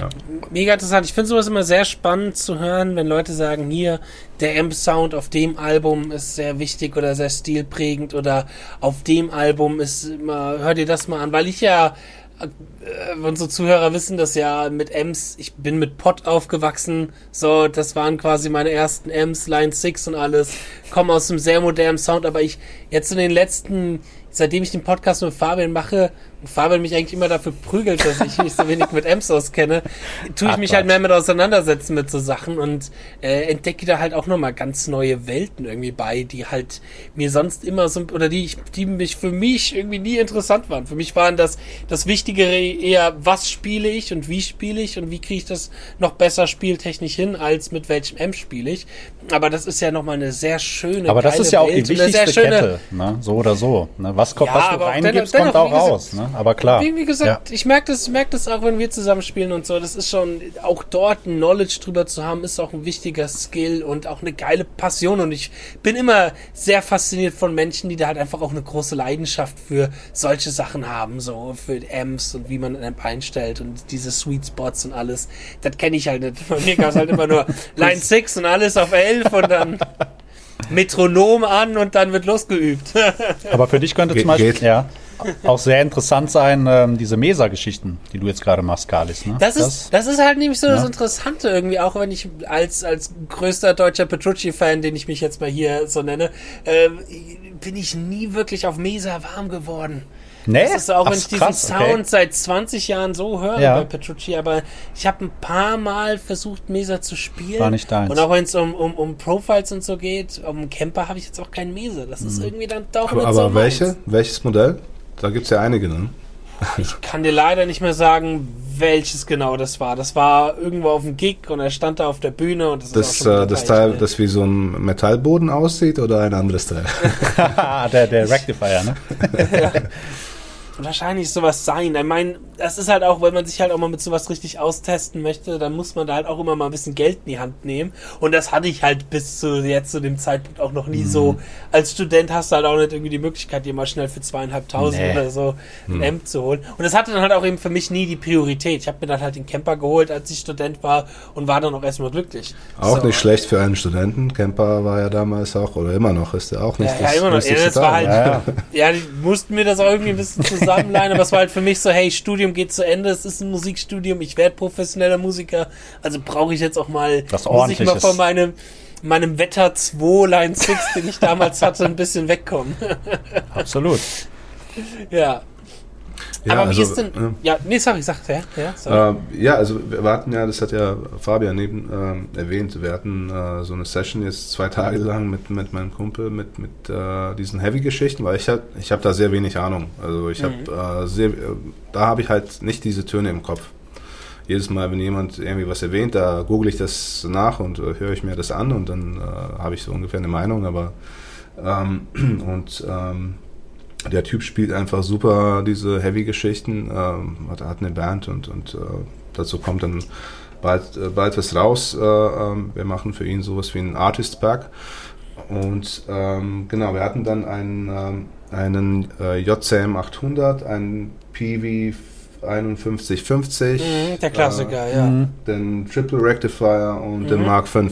Speaker 1: Ja. Mega interessant. Ich finde sowas immer sehr spannend zu hören, wenn Leute sagen, hier, der Amp-Sound auf dem Album ist sehr wichtig oder sehr stilprägend oder auf dem Album ist immer, hör dir das mal an, weil ich ja äh, unsere Zuhörer wissen das ja mit Ems, ich bin mit Pot aufgewachsen, so, das waren quasi meine ersten Ems, Line 6 und alles, komme aus einem sehr modernen Sound, aber ich jetzt in den letzten, seitdem ich den Podcast mit Fabian mache, Fabian mich eigentlich immer dafür prügelt, dass ich mich so wenig mit Amps auskenne, tue ich mich halt mehr mit auseinandersetzen mit so Sachen und äh, entdecke da halt auch nochmal ganz neue Welten irgendwie bei, die halt mir sonst immer so, oder die, ich, die mich für mich irgendwie nie interessant waren. Für mich waren das, das Wichtigere eher, was spiele ich und wie spiele ich und wie kriege ich das noch besser spieltechnisch hin, als mit welchem Amp spiele ich. Aber das ist ja nochmal eine sehr schöne
Speaker 2: Aber das ist ja auch Welt die wichtigste schöne, Kette, ne? so oder so. Ne? Was, kommt, ja, was du reingibst, kommt auch raus. Ne? Aber klar.
Speaker 1: Wie, wie gesagt, ja. ich merke das, merk das auch, wenn wir zusammenspielen und so. Das ist schon, auch dort ein Knowledge drüber zu haben, ist auch ein wichtiger Skill und auch eine geile Passion. Und ich bin immer sehr fasziniert von Menschen, die da halt einfach auch eine große Leidenschaft für solche Sachen haben, so für Amps und wie man ein Amp einstellt und diese Sweet Spots und alles. Das kenne ich halt nicht. Bei mir gab es halt immer nur [LAUGHS] Line 6 und alles auf 11 und dann. [LAUGHS] Metronom an und dann wird losgeübt.
Speaker 2: Aber für dich könnte Ge zum Beispiel, ja [LAUGHS] auch sehr interessant sein, ähm, diese Mesa-Geschichten, die du jetzt gerade machst, Kalis. Ne?
Speaker 1: Das, ist, das, ist halt nämlich so ja. das Interessante irgendwie, auch wenn ich als, als größter deutscher Petrucci-Fan, den ich mich jetzt mal hier so nenne, äh, bin ich nie wirklich auf Mesa warm geworden. Nee? Das ist auch, Ach, wenn ich diesen krass, Sound okay. seit 20 Jahren so höre ja. bei Petrucci, aber ich habe ein paar Mal versucht, Mesa zu spielen.
Speaker 2: War nicht deins.
Speaker 1: Und auch wenn es um, um, um Profiles und so geht, um Camper habe ich jetzt auch keinen Mesa. Das ist mhm. irgendwie dann doch
Speaker 3: aber, nicht aber so Aber welche? Welches Modell? Da gibt es ja einige, ne?
Speaker 1: Ich kann dir leider nicht mehr sagen, welches genau das war. Das war irgendwo auf dem Gig und er stand da auf der Bühne und das,
Speaker 3: das ist äh, das Teil, das wie so ein Metallboden aussieht oder ein anderes Teil? [LAUGHS] [LAUGHS]
Speaker 2: der, der Rectifier, ne? ja
Speaker 1: wahrscheinlich sowas sein. Ich meine, das ist halt auch, wenn man sich halt auch mal mit sowas richtig austesten möchte, dann muss man da halt auch immer mal ein bisschen Geld in die Hand nehmen. Und das hatte ich halt bis zu jetzt zu dem Zeitpunkt auch noch nie mhm. so. Als Student hast du halt auch nicht irgendwie die Möglichkeit, dir mal schnell für zweieinhalbtausend nee. oder so ein mhm. Amp zu holen. Und das hatte dann halt auch eben für mich nie die Priorität. Ich habe mir dann halt den Camper geholt, als ich Student war und war dann auch erstmal glücklich.
Speaker 3: Auch so. nicht schlecht für einen Studenten. Camper war ja damals auch, oder immer noch, ist der auch nicht
Speaker 1: ja, das, ja, immer noch. Ja, das war halt, ja, ja. [LAUGHS] ja, die mussten mir das auch irgendwie ein bisschen [LAUGHS] zusammenleihen, aber es war halt für mich so, hey, Studium geht zu Ende, es ist ein Musikstudium, ich werde professioneller Musiker, also brauche ich jetzt auch mal,
Speaker 2: Was muss ich mal
Speaker 1: von meinem meinem Wetter 2 Line 6, den ich damals hatte, ein bisschen wegkommen. [LAUGHS]
Speaker 2: Absolut.
Speaker 1: Ja. Ja, Aber wie also, ist denn. Äh, ja, nee, sorry, sag ja.
Speaker 3: Ja, äh, ja, also wir hatten ja, das hat ja Fabian neben äh, erwähnt, wir hatten äh, so eine Session jetzt zwei Tage lang mit, mit meinem Kumpel mit, mit äh, diesen Heavy-Geschichten, weil ich hab, ich habe da sehr wenig Ahnung. Also ich habe mhm. Äh, sehr, da habe ich halt nicht diese Töne im Kopf. Jedes Mal, wenn jemand irgendwie was erwähnt, da google ich das nach und höre ich mir das an und dann habe ich so ungefähr eine Meinung, aber ähm, [CLEARS THROAT] und ähm, der Typ spielt einfach super diese Heavy-Geschichten, ähm, hat, hat eine Band und, und äh, dazu kommt dann bald, äh, bald was raus. Äh, ähm, wir machen für ihn sowas wie ein Artist Pack. Und ähm, genau, wir hatten dann einen, ähm, einen äh, JCM 800, einen PV 5150.
Speaker 1: Mhm, der Klassiker, äh, ja.
Speaker 3: Den Triple Rectifier und mhm. den Mark V.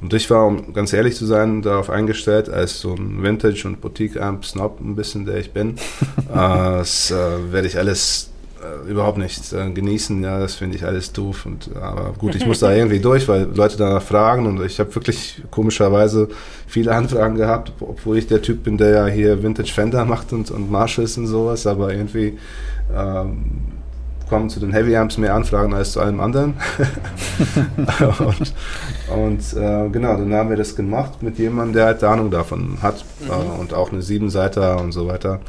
Speaker 3: Und ich war, um ganz ehrlich zu sein, darauf eingestellt, als so ein Vintage- und Boutique-Amp-Snob ein bisschen, der ich bin, [LAUGHS] äh, das äh, werde ich alles äh, überhaupt nicht äh, genießen. Ja, das finde ich alles doof. Und, aber gut, ich muss da [LAUGHS] irgendwie durch, weil Leute danach fragen und ich habe wirklich komischerweise viele Anfragen gehabt, obwohl ich der Typ bin, der ja hier Vintage Fender macht und, und Marshalls und sowas, aber irgendwie ähm, kommen zu den Heavy Amps mehr Anfragen als zu allem anderen. [LAUGHS] und, und äh, genau, dann haben wir das gemacht mit jemandem, der halt Ahnung davon hat mhm. äh, und auch eine Siebenseiter und so weiter.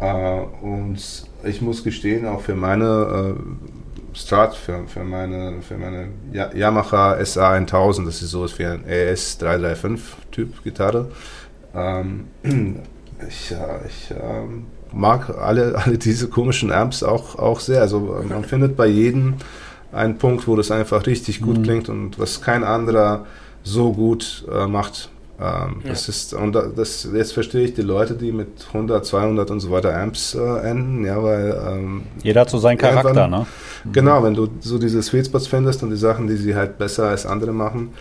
Speaker 3: Äh, und ich muss gestehen, auch für meine äh, Strat, für, für meine, für meine Yamaha SA 1000, das ist so wie ein ES 335 Typ Gitarre. Ähm, [CLEARS THROAT] ich, ich ähm, mag alle, alle diese komischen Amps auch, auch sehr. Also man findet bei jedem einen Punkt, wo das einfach richtig gut mhm. klingt und was kein anderer so gut äh, macht. Ähm, ja. Das ist, und das, jetzt verstehe ich die Leute, die mit 100, 200 und so weiter Amps äh, enden, ja, weil. Ähm,
Speaker 2: Jeder hat so seinen Charakter, ne?
Speaker 3: Genau, wenn du so diese Sweet Spots findest und die Sachen, die sie halt besser als andere machen,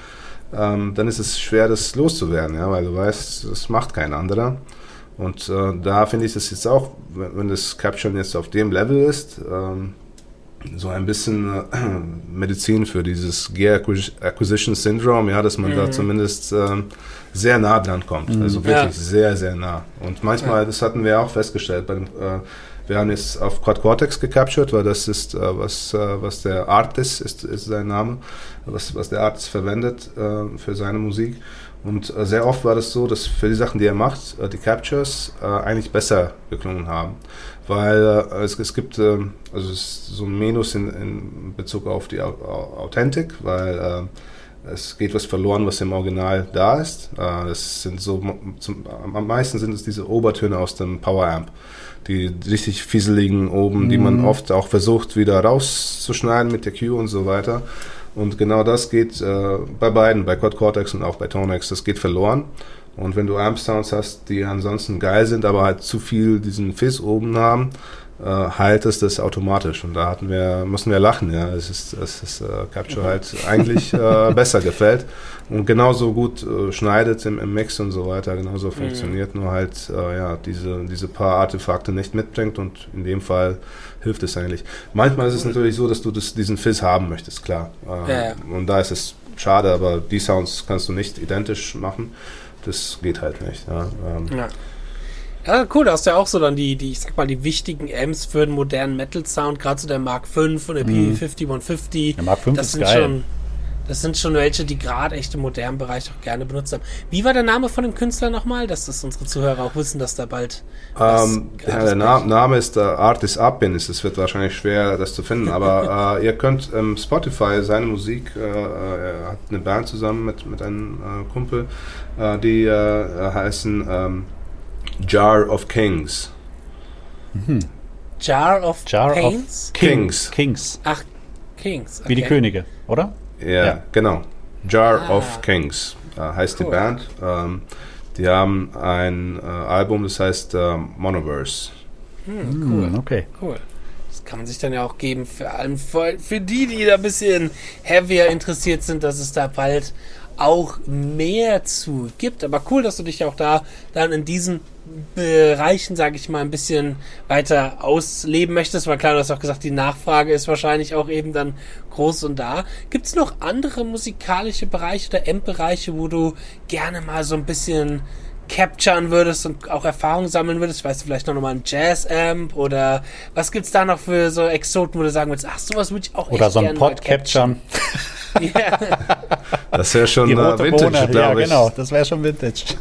Speaker 3: ähm, dann ist es schwer, das loszuwerden, ja, weil du weißt, das macht kein anderer. Und äh, da finde ich das jetzt auch, wenn, wenn das Caption jetzt auf dem Level ist, ähm, so ein bisschen äh, [CLEARS THROAT] Medizin für dieses Gear Acquisition Syndrome, ja, dass man mhm. da zumindest äh, sehr nah dran kommt. Mhm. Also wirklich ja. sehr, sehr nah. Und manchmal, ja. das hatten wir auch festgestellt, bei dem, äh, wir haben jetzt auf Quad Cortex gecaptured, weil das ist, äh, was, äh, was der Artist ist, ist sein Name, was, was der Artist verwendet äh, für seine Musik. Und äh, sehr oft war das so, dass für die Sachen, die er macht, äh, die Captures äh, eigentlich besser geklungen haben. Weil äh, es, es gibt ähm, also es so ein Minus in, in Bezug auf die Authentik, weil äh, es geht was verloren, was im Original da ist. Äh, das sind so, zum, am meisten sind es diese Obertöne aus dem Power Amp die richtig fieseligen oben, mhm. die man mhm. oft auch versucht wieder rauszuschneiden mit der Q und so weiter. Und genau das geht äh, bei beiden, bei Quad Cortex und auch bei Tonex, das geht verloren. Und wenn du Amp-Sounds hast, die ansonsten geil sind, aber halt zu viel diesen Fizz oben haben, äh, heilt es das automatisch. Und da hatten wir, mussten wir lachen, ja. Es ist, es ist äh, Capture halt eigentlich äh, [LAUGHS] besser gefällt und genauso gut äh, schneidet im, im, Mix und so weiter, genauso mhm. funktioniert, nur halt äh, ja, diese, diese paar Artefakte nicht mitbringt und in dem Fall hilft es eigentlich. Manchmal ist es natürlich so, dass du das, diesen Fizz haben möchtest, klar. Äh, ja. Und da ist es schade, aber die Sounds kannst du nicht identisch machen. Das geht halt nicht. Ja, ähm.
Speaker 1: ja. Ja, cool, da hast du ja auch so dann die, die, ich sag mal, die wichtigen Amps für den modernen Metal-Sound, gerade so der Mark V und der mhm. P5150. Der Mark V das ist sind geil. Schon, das sind schon welche, die gerade echt im modernen Bereich auch gerne benutzt haben. Wie war der Name von dem Künstler nochmal, dass das unsere Zuhörer auch wissen, dass da bald.
Speaker 3: Ähm, ja, der Na Name ist äh, Artist Abin. Es wird wahrscheinlich schwer, das zu finden, aber [LAUGHS] äh, ihr könnt ähm, Spotify seine Musik, äh, er hat eine Band zusammen mit, mit einem äh, Kumpel, äh, die äh, heißen ähm, Jar of Kings.
Speaker 1: Mhm. Jar of
Speaker 2: Jar Kings?
Speaker 3: Of Kings.
Speaker 2: Kings.
Speaker 1: Ach, Kings.
Speaker 2: Okay. Wie die Könige, oder?
Speaker 3: Ja, ja. genau. Jar ah. of Kings äh, heißt cool. die Band. Ähm, die haben ein äh, Album, das heißt äh, Monoverse.
Speaker 1: Hm, cool. Hm, okay. Cool. Das kann man sich dann ja auch geben, vor allem für, für die, die da ein bisschen heavier interessiert sind, dass es da bald auch mehr zu gibt. Aber cool, dass du dich auch da dann in diesen Bereichen, sage ich mal, ein bisschen weiter ausleben möchtest, weil klar, du hast auch gesagt, die Nachfrage ist wahrscheinlich auch eben dann groß und da. Gibt es noch andere musikalische Bereiche oder Amp-Bereiche, wo du gerne mal so ein bisschen capturen würdest und auch Erfahrung sammeln würdest? Weißt du, vielleicht noch mal ein Jazz-Amp oder was gibt's da noch für so Exoten, wo du sagen würdest, ach, sowas würde ich auch
Speaker 2: Oder so ein Pod capturen.
Speaker 3: ja. Das wäre schon äh, Vintage, glaube
Speaker 2: ja, ich. genau, das wäre schon Vintage. [LAUGHS]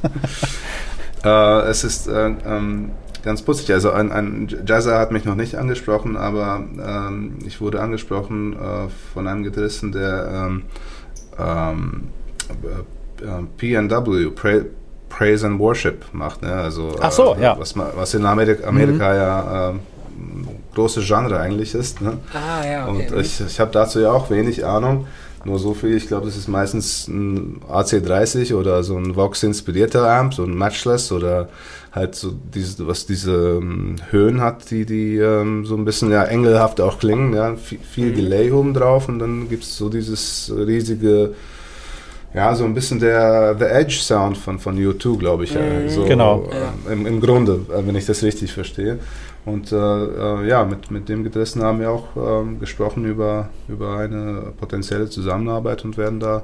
Speaker 3: äh, es ist äh, ähm, ganz putzig. Also ein, ein Jazzer hat mich noch nicht angesprochen, aber ähm, ich wurde angesprochen äh, von einem Gitarristen, der ähm, ähm äh, äh, PNW, Praise and Worship macht. Ne? Also,
Speaker 2: Ach so,
Speaker 3: äh,
Speaker 2: ja.
Speaker 3: Was, was in Amerika, Amerika mhm. ja äh, großes Genre eigentlich ist. Ne?
Speaker 1: Ah, ja,
Speaker 3: okay. Und ich, ich habe dazu ja auch wenig Ahnung. Nur so viel, ich glaube, das ist meistens ein AC30 oder so ein Vox-inspirierter Amp, so ein Matchless oder halt so diese, was diese ähm, Höhen hat, die, die ähm, so ein bisschen ja engelhaft auch klingen, ja, viel, viel mhm. Delay oben drauf und dann gibt es so dieses riesige ja, so ein bisschen der The Edge Sound von, von U2, glaube ich. Mhm. So,
Speaker 2: genau.
Speaker 3: Äh, im, Im Grunde, äh, wenn ich das richtig verstehe. Und äh, äh, ja, mit, mit dem Gitarristen haben wir auch ähm, gesprochen über, über eine potenzielle Zusammenarbeit und werden da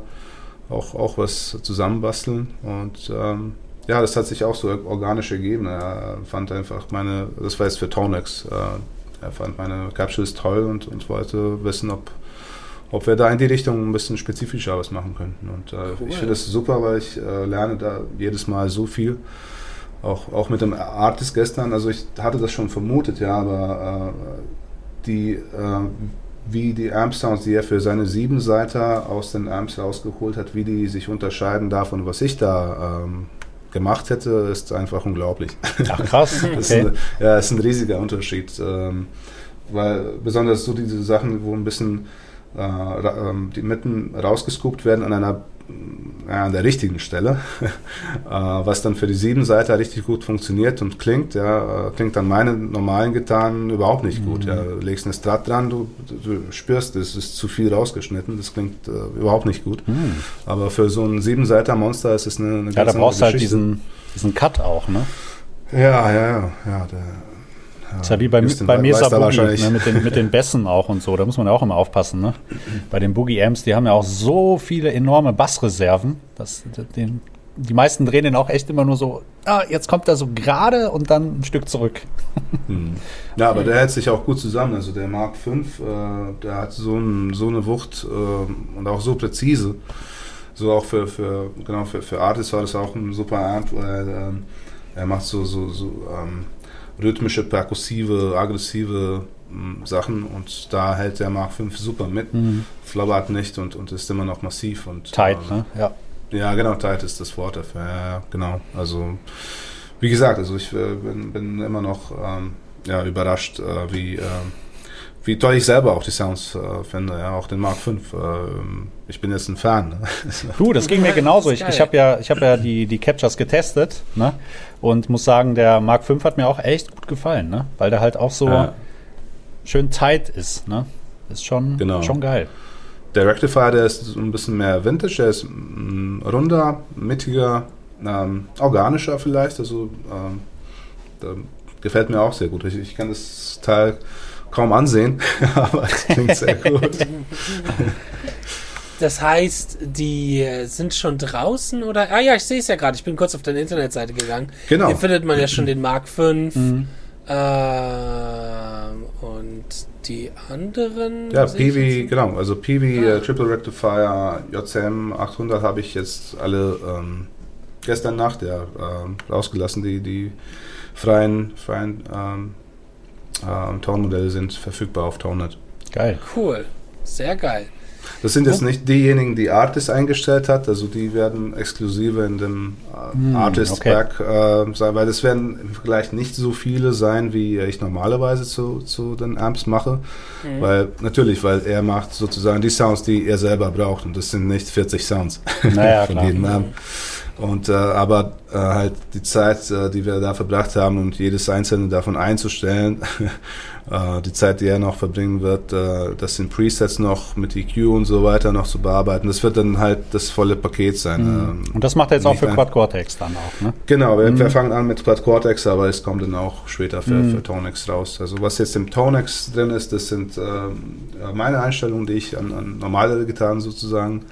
Speaker 3: auch, auch was zusammenbasteln. Und ähm, ja, das hat sich auch so organisch ergeben. Er fand einfach meine, das war jetzt für Tonex, äh, er fand meine Capsules toll und, und wollte wissen, ob, ob wir da in die Richtung ein bisschen spezifischer was machen könnten. Und äh, cool. ich finde das super, weil ich äh, lerne da jedes Mal so viel. Auch, auch mit dem Artist gestern, also ich hatte das schon vermutet, ja, aber äh, die, äh, wie die Amp-Sounds, die er für seine sieben Seiter aus den Amps rausgeholt hat, wie die sich unterscheiden davon, was ich da ähm, gemacht hätte, ist einfach unglaublich.
Speaker 2: Ach krass. [LAUGHS]
Speaker 3: Okay. ist ein, ja, ist ein riesiger Unterschied. Ähm, weil besonders so diese Sachen, wo ein bisschen äh, ähm, die Mitten rausgescoopt werden an einer ja, an der richtigen Stelle, [LAUGHS] äh, was dann für die sieben Seiten richtig gut funktioniert und klingt, ja, äh, klingt an meinen normalen Gitarren überhaupt nicht mhm. gut. Ja. Du legst eine Strat dran, du, du spürst, es ist zu viel rausgeschnitten, das klingt äh, überhaupt nicht gut. Mhm. Aber für so ein sieben Seiter Monster ist es eine, eine
Speaker 2: Ja, da brauchst du halt diesen, diesen Cut auch, ne?
Speaker 3: Ja, ja, ja, ja. Der,
Speaker 2: ja, ist ja wie bei, bei Mesa Boogie, ne, mit, den, mit den Bässen auch und so. Da muss man ja auch immer aufpassen. Ne? Bei den Boogie Amps, die haben ja auch so viele enorme Bassreserven. Dass den, die meisten drehen den auch echt immer nur so, ah, jetzt kommt er so gerade und dann ein Stück zurück.
Speaker 3: Hm. Ja, aber der hält sich auch gut zusammen. Also der Mark V, äh, der hat so, ein, so eine Wucht äh, und auch so präzise. So auch für, für, genau, für, für Artists war das auch ein super Amp, weil äh, er macht so, so, so ähm, rhythmische, perkussive, aggressive mh, Sachen und da hält der Mark 5 super mit, mhm. flabbert nicht und, und ist immer noch massiv und
Speaker 2: tight, ähm, ne? Ja.
Speaker 3: Ja, genau, tight ist das Wort dafür. Ja, genau. Also wie gesagt, also ich äh, bin, bin, immer noch ähm, ja, überrascht, äh, wie äh, wie toll ich selber auch die Sounds äh, finde, ja, auch den Mark 5. Äh, ich bin jetzt ein Fan. Ne? [LAUGHS]
Speaker 2: Du, das ging mir genauso. Ich, ich habe ja, ich hab ja die, die Captures getestet ne? und muss sagen, der Mark 5 hat mir auch echt gut gefallen, ne? weil der halt auch so ja. schön tight ist. Ne? Ist schon, genau. schon geil.
Speaker 3: Der Rectifier, der ist ein bisschen mehr Vintage, der ist mm, runder, mittiger, ähm, organischer vielleicht. Also ähm, gefällt mir auch sehr gut. Ich, ich kann das Teil kaum ansehen, [LAUGHS] aber es klingt sehr [LAUGHS] gut.
Speaker 1: Das heißt, die sind schon draußen oder? Ah ja, ich sehe es ja gerade. Ich bin kurz auf deine Internetseite gegangen. Genau. Hier findet man ja schon den Mark V. Mhm. Äh, und die anderen.
Speaker 3: Ja, PV, genau. Also PV, ah. äh, Triple Rectifier, JCM 800 habe ich jetzt alle ähm, gestern Nacht ja, äh, rausgelassen, die, die freien, freien ähm, äh, Tone-Modelle sind verfügbar auf ToneNet.
Speaker 1: Geil. Cool. Sehr geil.
Speaker 3: Das sind jetzt nicht diejenigen, die Artist eingestellt hat, also die werden exklusive in dem äh, hm, Artist okay. Back äh, sein, weil es werden im Vergleich nicht so viele sein, wie ich normalerweise zu, zu den Amps mache. Mhm. Weil, natürlich, weil er macht sozusagen die Sounds, die er selber braucht und das sind nicht 40 Sounds
Speaker 2: naja, [LAUGHS] von jedem Amp.
Speaker 3: Und äh, aber äh, halt die Zeit, äh, die wir da verbracht haben und jedes einzelne davon einzustellen, [LAUGHS] äh, die Zeit, die er noch verbringen wird, äh, das sind Presets noch mit EQ und so weiter noch zu bearbeiten, das wird dann halt das volle Paket sein. Mhm.
Speaker 2: Ähm, und das macht er jetzt auch für Quad Cortex dann auch, ne?
Speaker 3: Genau, wir, mhm. wir, fangen an mit Quad Cortex, aber es kommt dann auch später für, mhm. für Tonex raus. Also was jetzt im Tonex drin ist, das sind äh, meine Einstellungen, die ich an, an normale Gitarren sozusagen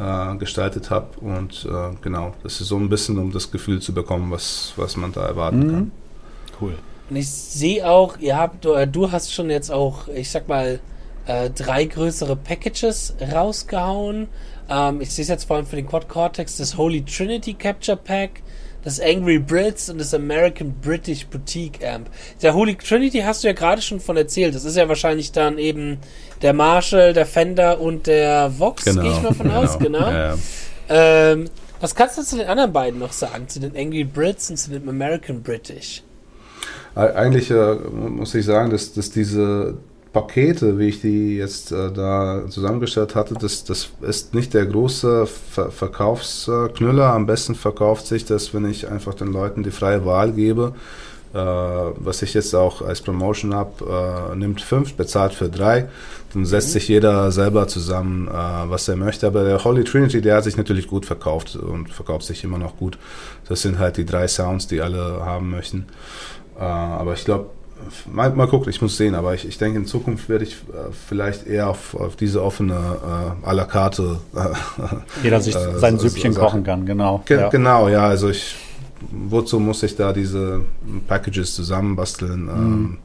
Speaker 3: äh, gestaltet habe. Und äh, genau, das ist so ein bisschen, um das Gefühl zu bekommen, was, was man da erwarten mhm. kann.
Speaker 1: Cool. Und ich sehe auch, ihr habt, du, du hast schon jetzt auch, ich sag mal, äh, drei größere Packages rausgehauen. Ähm, ich sehe es jetzt vor allem für den Quad Cortex, das Holy Trinity Capture Pack, das Angry Brits und das American British Boutique Amp. Der Holy Trinity hast du ja gerade schon von erzählt. Das ist ja wahrscheinlich dann eben der Marshall, der Fender und der Vox, genau. gehe ich mal von genau. aus, genau. Ja, ja. Ähm, was kannst du zu den anderen beiden noch sagen? Zu den Angry Brits und zu dem American British?
Speaker 3: Eigentlich äh, muss ich sagen, dass, dass diese Pakete, wie ich die jetzt äh, da zusammengestellt hatte, das, das ist nicht der große Ver Verkaufsknüller. Am besten verkauft sich das, wenn ich einfach den Leuten die freie Wahl gebe. Äh, was ich jetzt auch als Promotion habe, äh, nimmt fünf, bezahlt für drei. Dann setzt mhm. sich jeder selber zusammen, äh, was er möchte. Aber der Holy Trinity, der hat sich natürlich gut verkauft und verkauft sich immer noch gut. Das sind halt die drei Sounds, die alle haben möchten. Äh, aber ich glaube, mal, mal gucken, ich muss sehen, aber ich, ich denke, in Zukunft werde ich äh, vielleicht eher auf, auf diese offene äh, à la carte. Äh,
Speaker 2: Jeder sich [LAUGHS] äh, sein Süppchen so, kochen kann, genau.
Speaker 3: Ge ja. Genau, ja, also ich, wozu muss ich da diese Packages zusammenbasteln? Mhm. Ähm,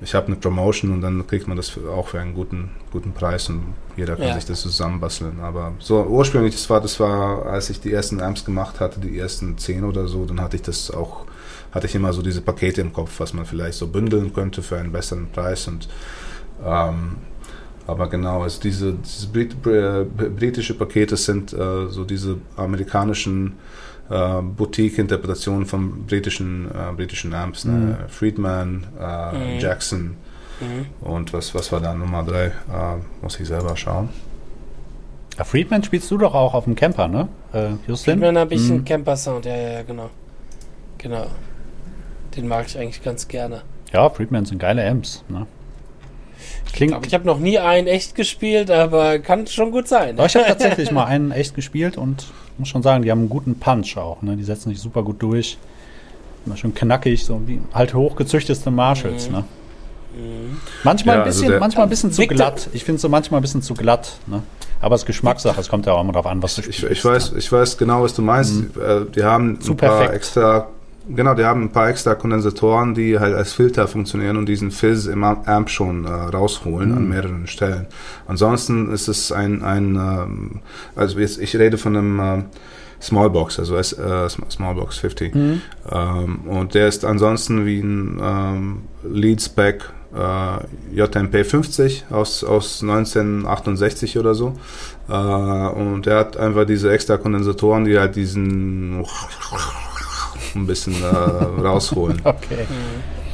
Speaker 3: ich habe eine Promotion und dann kriegt man das für, auch für einen guten, guten Preis und jeder kann ja. sich das zusammenbasteln. Aber so ursprünglich, das war, das war, als ich die ersten Amps gemacht hatte, die ersten zehn oder so, dann hatte ich das auch, hatte ich immer so diese Pakete im Kopf, was man vielleicht so bündeln könnte für einen besseren Preis und ähm, aber genau, also diese, diese Brit britische Pakete sind äh, so diese amerikanischen äh, Boutique-Interpretationen von britischen, äh, britischen Amps. Ne? Mhm. Friedman, äh, mhm. Jackson mhm. und was, was war da Nummer drei? Äh, muss ich selber schauen.
Speaker 2: Ja, Friedman spielst du doch auch auf dem Camper, ne?
Speaker 1: Äh, Justin? Friedman habe ich einen mhm. Camper-Sound, ja, ja, genau. Genau. Den mag ich eigentlich ganz gerne.
Speaker 2: Ja, Friedman sind geile Amps, ne?
Speaker 1: Klingt. Ich, ich habe noch nie einen echt gespielt, aber kann schon gut sein.
Speaker 2: Aber ich habe tatsächlich [LAUGHS] mal einen echt gespielt und muss schon sagen, die haben einen guten Punch auch. Ne? Die setzen sich super gut durch. Immer schön knackig, so wie halt hochgezüchtete Marshalls. Mhm. Ne? Mhm. Manchmal, ja, ein also bisschen, also manchmal ein bisschen zu glatt. Ich finde so manchmal ein bisschen zu glatt. Ne? Aber es ist Geschmackssache. Es kommt ja auch immer darauf an, was du
Speaker 3: spielst. Ich, ich weiß, ich weiß genau, was du meinst. Mhm. Äh, die haben Zu ein paar perfekt. extra Genau, die haben ein paar extra Kondensatoren, die halt als Filter funktionieren und diesen Fizz im Amp schon äh, rausholen mhm. an mehreren Stellen. Ansonsten ist es ein, ein ähm, also jetzt, ich rede von einem äh, Smallbox, also äh, Smallbox 50. Mhm. Ähm, und der ist ansonsten wie ein ähm, Lead-Spec äh, JMP 50 aus, aus 1968 oder so. Äh, und der hat einfach diese extra Kondensatoren, die halt diesen ein bisschen äh, rausholen. [LAUGHS] Okay.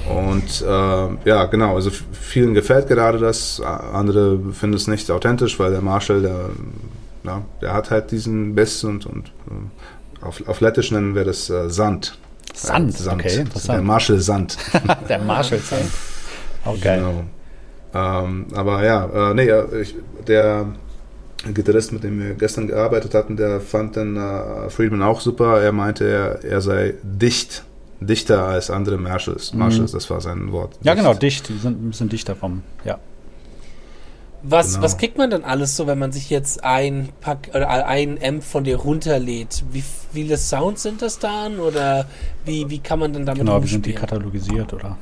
Speaker 3: Und äh, ja, genau, also vielen gefällt gerade das, andere finden es nicht authentisch, weil der Marshall, der, ja, der hat halt diesen Biss und, und äh, auf, auf Lettisch nennen wir das äh, Sand.
Speaker 2: Sand, Sand. okay,
Speaker 3: interessant. Der Marshall Sand. [LAUGHS]
Speaker 2: der Marshall Sand. [LAUGHS] Okay. Genau.
Speaker 3: Ähm, aber ja, äh, nee, ich, der Gitarrist, mit dem wir gestern gearbeitet hatten, der fand dann äh, Friedman auch super. Er meinte, er, er sei dicht, dichter als andere Marshalls. Mhm. Marshalls, das war sein Wort.
Speaker 2: Ja, genau, dicht. Die sind ein bisschen dichter vom, ja.
Speaker 1: Was, genau. was kriegt man dann alles so, wenn man sich jetzt ein Pack oder ein Amp von dir runterlädt? Wie viele Sounds sind das dann oder wie, wie kann man dann damit
Speaker 2: Genau, wie sind die katalogisiert oder?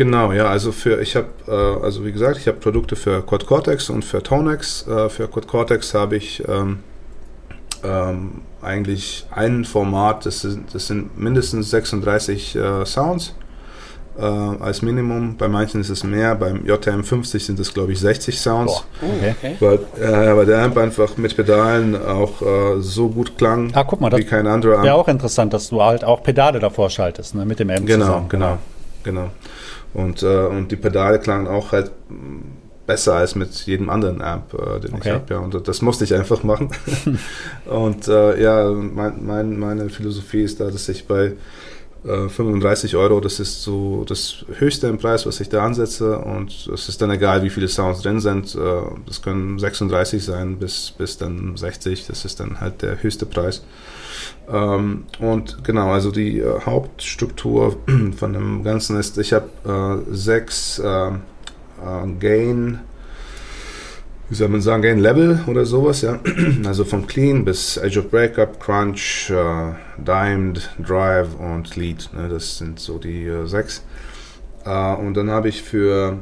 Speaker 3: Genau, ja, also für, ich habe, äh, also wie gesagt, ich habe Produkte für Quad Cortex und für Tonex. Äh, für Quad Cortex habe ich ähm, ähm, eigentlich ein Format, das sind, das sind mindestens 36 äh, Sounds äh, als Minimum. Bei manchen ist es mehr, beim JM50 sind es glaube ich 60 Sounds. Boah, okay. Weil, äh, weil der Amp einfach mit Pedalen auch äh, so gut klang
Speaker 2: ah, guck mal, wie kein anderer Amp. Wäre auch interessant, dass du halt auch Pedale davor schaltest, ne, mit dem Amp
Speaker 3: Genau, zusammen. genau, genau. Und, äh, und die Pedale klangen auch halt besser als mit jedem anderen Amp, äh, den okay. ich habe. Ja. Und das musste ich einfach machen. [LAUGHS] [LAUGHS] und äh, ja, mein, mein, meine Philosophie ist da, dass ich bei äh, 35 Euro, das ist so das höchste im Preis, was ich da ansetze. Und es ist dann egal, wie viele Sounds drin sind. Äh, das können 36 sein bis, bis dann 60. Das ist dann halt der höchste Preis. Ähm, und genau, also die äh, Hauptstruktur [CLEARS THROAT] von dem Ganzen ist, ich habe äh, sechs äh, äh, Gain, wie soll man sagen, Gain Level oder sowas, ja. [CLEARS THROAT] Also von Clean bis Edge of Breakup, Crunch, äh, Dimed, Drive und Lead. Ne? Das sind so die äh, sechs. und dann habe ich für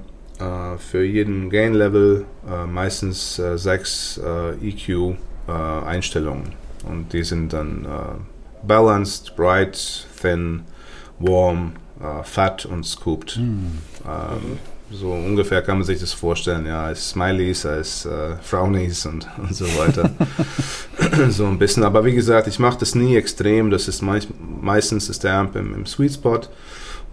Speaker 3: für jeden Gain Level meistens sechs EQ Einstellungen. Und die sind dann äh, balanced, bright, thin, warm, äh, fat und scooped. Mm. Ähm, so ungefähr kann man sich das vorstellen, ja, als Smileys, als äh, Frownies und, [LAUGHS] und so weiter. [LAUGHS] so ein bisschen. Aber wie gesagt, ich mache das nie extrem. Das ist meist, meistens ist der Amp im, im Sweet Spot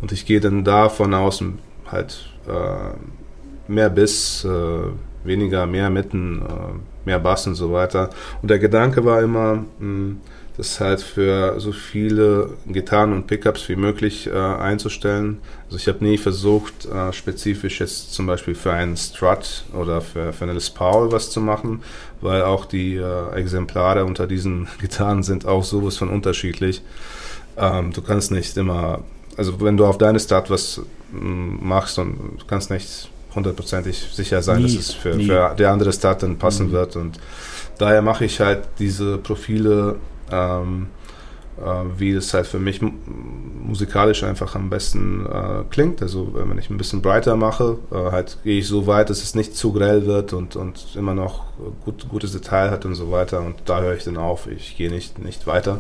Speaker 3: und ich gehe dann davon aus halt äh, mehr Biss, äh, weniger, mehr Mitten, äh, mehr Bass und so weiter. Und der Gedanke war immer, hm, das halt für so viele Gitarren und Pickups wie möglich äh, einzustellen. Also ich habe nie versucht, äh, spezifisch jetzt zum Beispiel für einen Strut oder für, für eine Les Paul was zu machen, weil auch die äh, Exemplare unter diesen [LAUGHS] Gitarren sind auch sowas von unterschiedlich. Ähm, du kannst nicht immer, also wenn du auf deine Start was mm, machst und du kannst nicht hundertprozentig sicher sein, nie, dass es für, für die andere Stadt dann passen mhm. wird. Und daher mache ich halt diese Profile ähm, äh, wie es halt für mich musikalisch einfach am besten äh, klingt. Also wenn ich ein bisschen breiter mache, äh, halt gehe ich so weit, dass es nicht zu grell wird und, und immer noch gut, gutes Detail hat und so weiter. Und da höre ich dann auf. Ich gehe nicht, nicht weiter.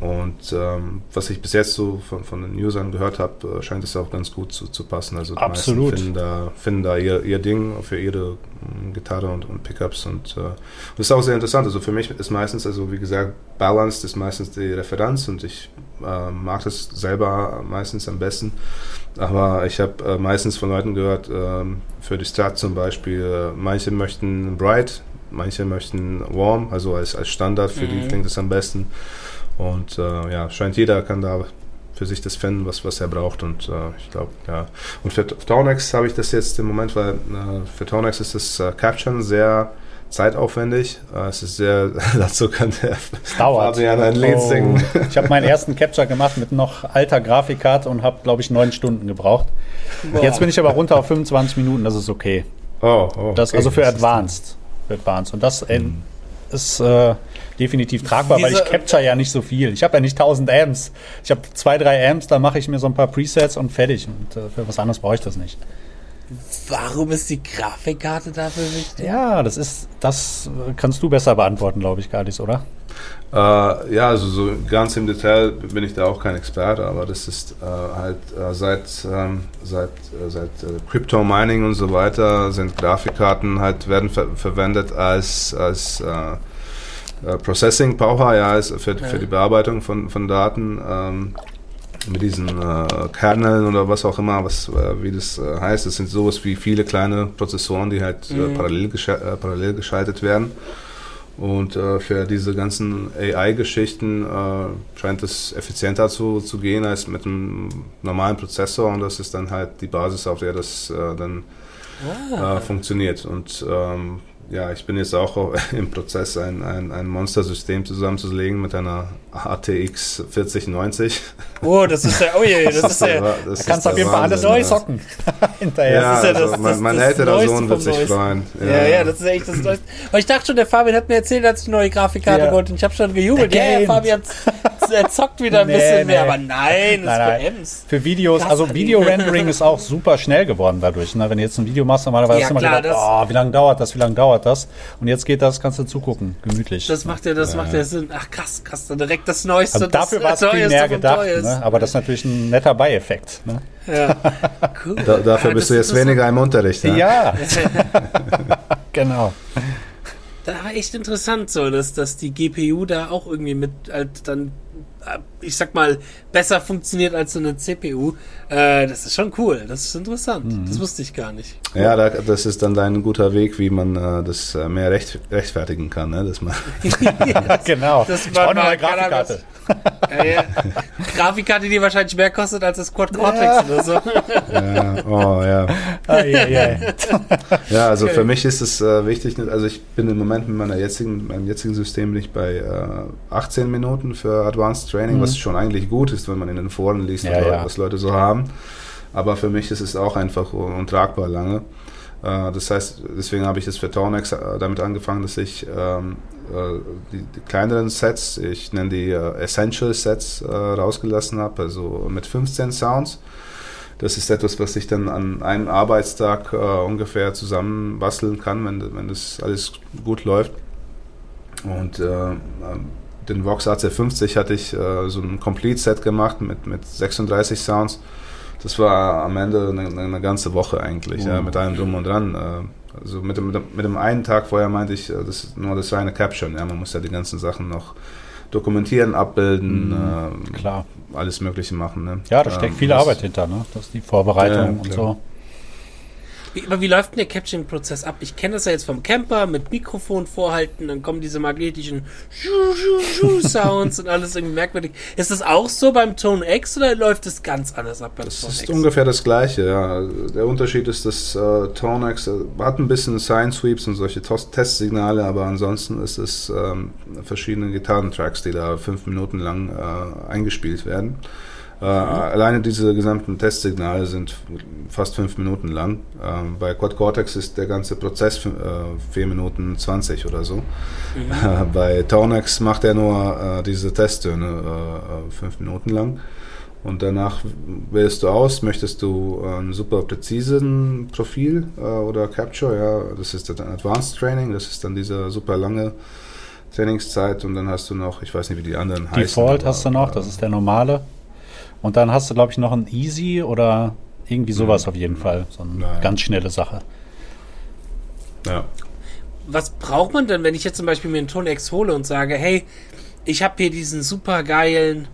Speaker 3: Und ähm, was ich bis jetzt so von, von den Usern gehört habe, äh, scheint es auch ganz gut zu, zu passen. Also
Speaker 2: die Absolut.
Speaker 3: finden da, finden da ihr, ihr Ding für ihre Gitarre und, und Pickups. Und äh, das ist auch sehr interessant. Also für mich ist meistens, also wie gesagt, Balanced ist meistens die Referenz und ich äh, mag das selber meistens am besten. Aber ich habe äh, meistens von Leuten gehört, ähm, für die Strat zum Beispiel, äh, manche möchten Bright, manche möchten Warm, also als, als Standard für mhm. die klingt es am besten. Und äh, ja, scheint jeder kann da für sich das finden, was, was er braucht. Und äh, ich glaube, ja. Und für Tonex habe ich das jetzt im Moment, weil äh, für Tonex ist das äh, Caption sehr zeitaufwendig. Äh, es ist sehr, [LAUGHS] dazu kann der
Speaker 2: es dauert. Fabian ein Lied oh. singen. Ich habe meinen ersten Capture gemacht mit noch alter Grafikkarte und habe, glaube ich, neun Stunden gebraucht. Boah. Jetzt bin ich aber runter auf 25 Minuten, das ist okay. Oh, oh okay. Das also für Advanced. Für Advanced. Und das hm. ist äh, definitiv tragbar, Diese, weil ich capture ja nicht so viel. Ich habe ja nicht 1000 Amps. Ich habe zwei, drei Amps, da mache ich mir so ein paar Presets und fertig. Und äh, für was anderes brauche ich das nicht.
Speaker 1: Warum ist die Grafikkarte dafür wichtig?
Speaker 2: Ja, das ist, das kannst du besser beantworten, glaube ich, Gardis, oder?
Speaker 3: Äh, ja, also so ganz im Detail bin ich da auch kein Experte, aber das ist äh, halt äh, seit ähm, seit äh, seit äh, Crypto Mining und so weiter sind Grafikkarten halt werden ver verwendet als als äh, Processing Power, ja, ist für, ja. für die Bearbeitung von, von Daten ähm, mit diesen äh, Kerneln oder was auch immer, was, äh, wie das äh, heißt. Das sind sowas wie viele kleine Prozessoren, die halt äh, mhm. parallel, gesche äh, parallel geschaltet werden. Und für diese ganzen AI-Geschichten scheint es effizienter zu, zu gehen als mit einem normalen Prozessor und das ist dann halt die Basis, auf der das dann ah. funktioniert. Und ähm, ja, ich bin jetzt auch [LAUGHS] im Prozess, ein, ein, ein Monstersystem zusammenzulegen mit einer ATX 4090.
Speaker 1: Oh, das ist ja, oh je, das ist ja,
Speaker 2: da kannst du auf jeden Fall alles neu zocken. [LAUGHS]
Speaker 3: Hinterher. Ja, das ist ja das, also mein, mein älterer Sohn wird sich freuen.
Speaker 1: Ja. ja. ja, das ist echt das Neueste. Aber ich dachte schon, der Fabian hat mir erzählt, dass ich eine neue Grafikkarte ja. wollte und ich habe schon gejubelt. Ja, Fabian er zockt wieder ein nee, bisschen nee. mehr, aber nein, das nein, nein.
Speaker 2: ist für Videos, das also Video-Rendering ist auch super schnell geworden dadurch. Ne? Wenn du jetzt ein Video machst, normalerweise ja, hast du immer gedacht, oh, wie lange dauert das, wie lange dauert das? Und jetzt geht das, kannst du zugucken, gemütlich.
Speaker 1: Das macht ja, das macht ja Sinn. Ach krass, krass, dann direkt das Neueste. Also
Speaker 2: dafür war es viel mehr gedacht, ne? aber das ist natürlich ein netter Beieffekt. Ne?
Speaker 3: Ja, [LAUGHS] cool. Da, dafür ja, bist du jetzt weniger im Unterricht.
Speaker 2: Ne? Ja, [LAUGHS] genau.
Speaker 1: Da war echt interessant so, dass, dass die GPU da auch irgendwie mit halt dann äh, ich sag mal, besser funktioniert als so eine CPU. Äh, das ist schon cool. Das ist interessant. Mhm. Das wusste ich gar nicht.
Speaker 3: Ja, da, das ist dann ein guter Weg, wie man äh, das äh, mehr recht, rechtfertigen kann. Ne? Dass man
Speaker 2: ja, [LAUGHS] [LAUGHS] genau. Das ich brauche eine Grafikkarte.
Speaker 1: Ja, ja. Grafikkarte, die wahrscheinlich mehr kostet als das Quad Cortex ja. oder so.
Speaker 3: Ja, oh ja. Ah, [LAUGHS] ja, also okay. für mich ist es äh, wichtig, also ich bin im Moment mit meiner jetzigen, meinem jetzigen System bin ich bei äh, 18 Minuten für Advanced Training, mhm. was schon eigentlich gut ist, wenn man in den Foren liest, was Leute so haben. Aber für mich ist es auch einfach untragbar lange. Äh, das heißt, deswegen habe ich das für Tornex äh, damit angefangen, dass ich ähm, äh, die, die, kleineren Sets, ich nenne die Essential Sets, rausgelassen habe, also mit 15 Sounds. Das ist etwas, was ich dann an einem Arbeitstag uh, ungefähr zusammenbasteln kann, wenn, wenn das alles gut läuft. Und den Vox AC50 hatte ich so ein Complete-Set gemacht mit, mit 36 Sounds. Das war am Ende eine, eine ganze Woche eigentlich, oh. ja, mit allem drum und dran. Also mit dem, mit dem, einen Tag vorher meinte ich, äh, das ist nur das reine Caption. Ja, man muss ja die ganzen Sachen noch dokumentieren, abbilden, mhm, äh, klar. alles Mögliche machen. Ne?
Speaker 2: Ja, da steckt ähm, viel Arbeit hinter, ne? Das ist die Vorbereitung ja, und so.
Speaker 1: Wie, aber wie läuft denn der Capturing-Prozess ab? Ich kenne das ja jetzt vom Camper mit Mikrofon vorhalten, dann kommen diese magnetischen Sounds und alles irgendwie merkwürdig. Ist das auch so beim Tone X oder läuft es ganz anders ab
Speaker 3: beim das Tone X? Das ist ungefähr das gleiche, ja. Der Unterschied ist, dass äh, Tone X äh, hat ein bisschen Sign Sweeps und solche Testsignale, aber ansonsten ist es ähm, verschiedene Gitarrentracks, die da fünf Minuten lang äh, eingespielt werden. Äh, alleine diese gesamten Testsignale sind fast fünf Minuten lang. Ähm, bei Quad Cortex ist der ganze Prozess äh, vier Minuten 20 oder so. Mhm. Äh, bei Tonex macht er nur diese Testtöne fünf Minuten lang. Und danach wählst du aus, möchtest du ein super präzisen Profil oder Capture, ja, das ist dann Advanced Training, das ist dann diese super lange Trainingszeit und dann hast du noch, ich weiß nicht, wie die anderen
Speaker 2: Default heißen. Default hast du noch, das ist der normale. Und dann hast du, glaube ich, noch ein Easy oder irgendwie sowas auf jeden Fall. So eine naja. ganz schnelle Sache.
Speaker 1: Ja. Was braucht man denn, wenn ich jetzt zum Beispiel mir einen Tonex hole und sage, hey, ich habe hier diesen super geilen,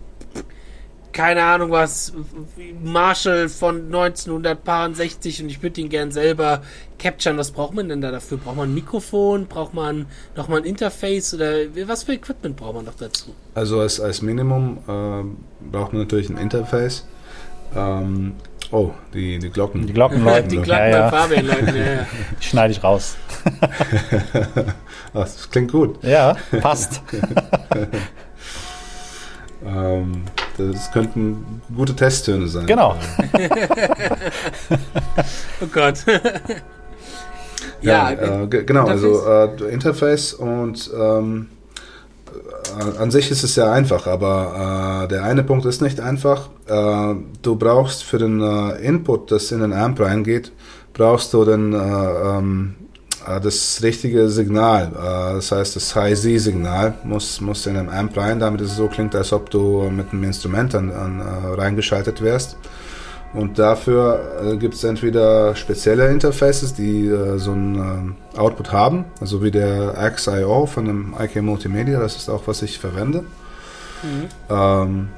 Speaker 1: keine Ahnung was, Marshall von 1960 und ich würde ihn gern selber capturen. Was braucht man denn da dafür? Braucht man ein Mikrofon? Braucht man nochmal ein Interface? Oder was für Equipment braucht man noch dazu?
Speaker 3: Also als, als Minimum äh, braucht man natürlich ein Interface. Ähm, oh, die, die Glocken.
Speaker 2: Die Glocken läuten. [LAUGHS]
Speaker 1: die Glocken ja, ja. Fabian läuten, ja, ja. [LAUGHS]
Speaker 2: Schneide ich raus. [LAUGHS]
Speaker 3: das klingt gut.
Speaker 2: Ja, passt.
Speaker 3: Ähm, das könnten gute Testtöne sein.
Speaker 2: Genau. [LAUGHS]
Speaker 1: oh Gott. [LAUGHS]
Speaker 3: ja, ja äh, genau, also äh, Interface und ähm, äh, an sich ist es sehr einfach, aber äh, der eine Punkt ist nicht einfach. Äh, du brauchst für den äh, Input, das in den Amp reingeht, brauchst du den ähm, äh, das richtige Signal, äh, das heißt das High-Z-Signal, muss, muss in einem Amp rein, damit es so klingt, als ob du mit einem Instrument an, an, äh, reingeschaltet wärst. Und dafür gibt es entweder spezielle Interfaces, die so einen Output haben, also wie der XIO von dem IK Multimedia, das ist auch, was ich verwende. Mhm. Ähm,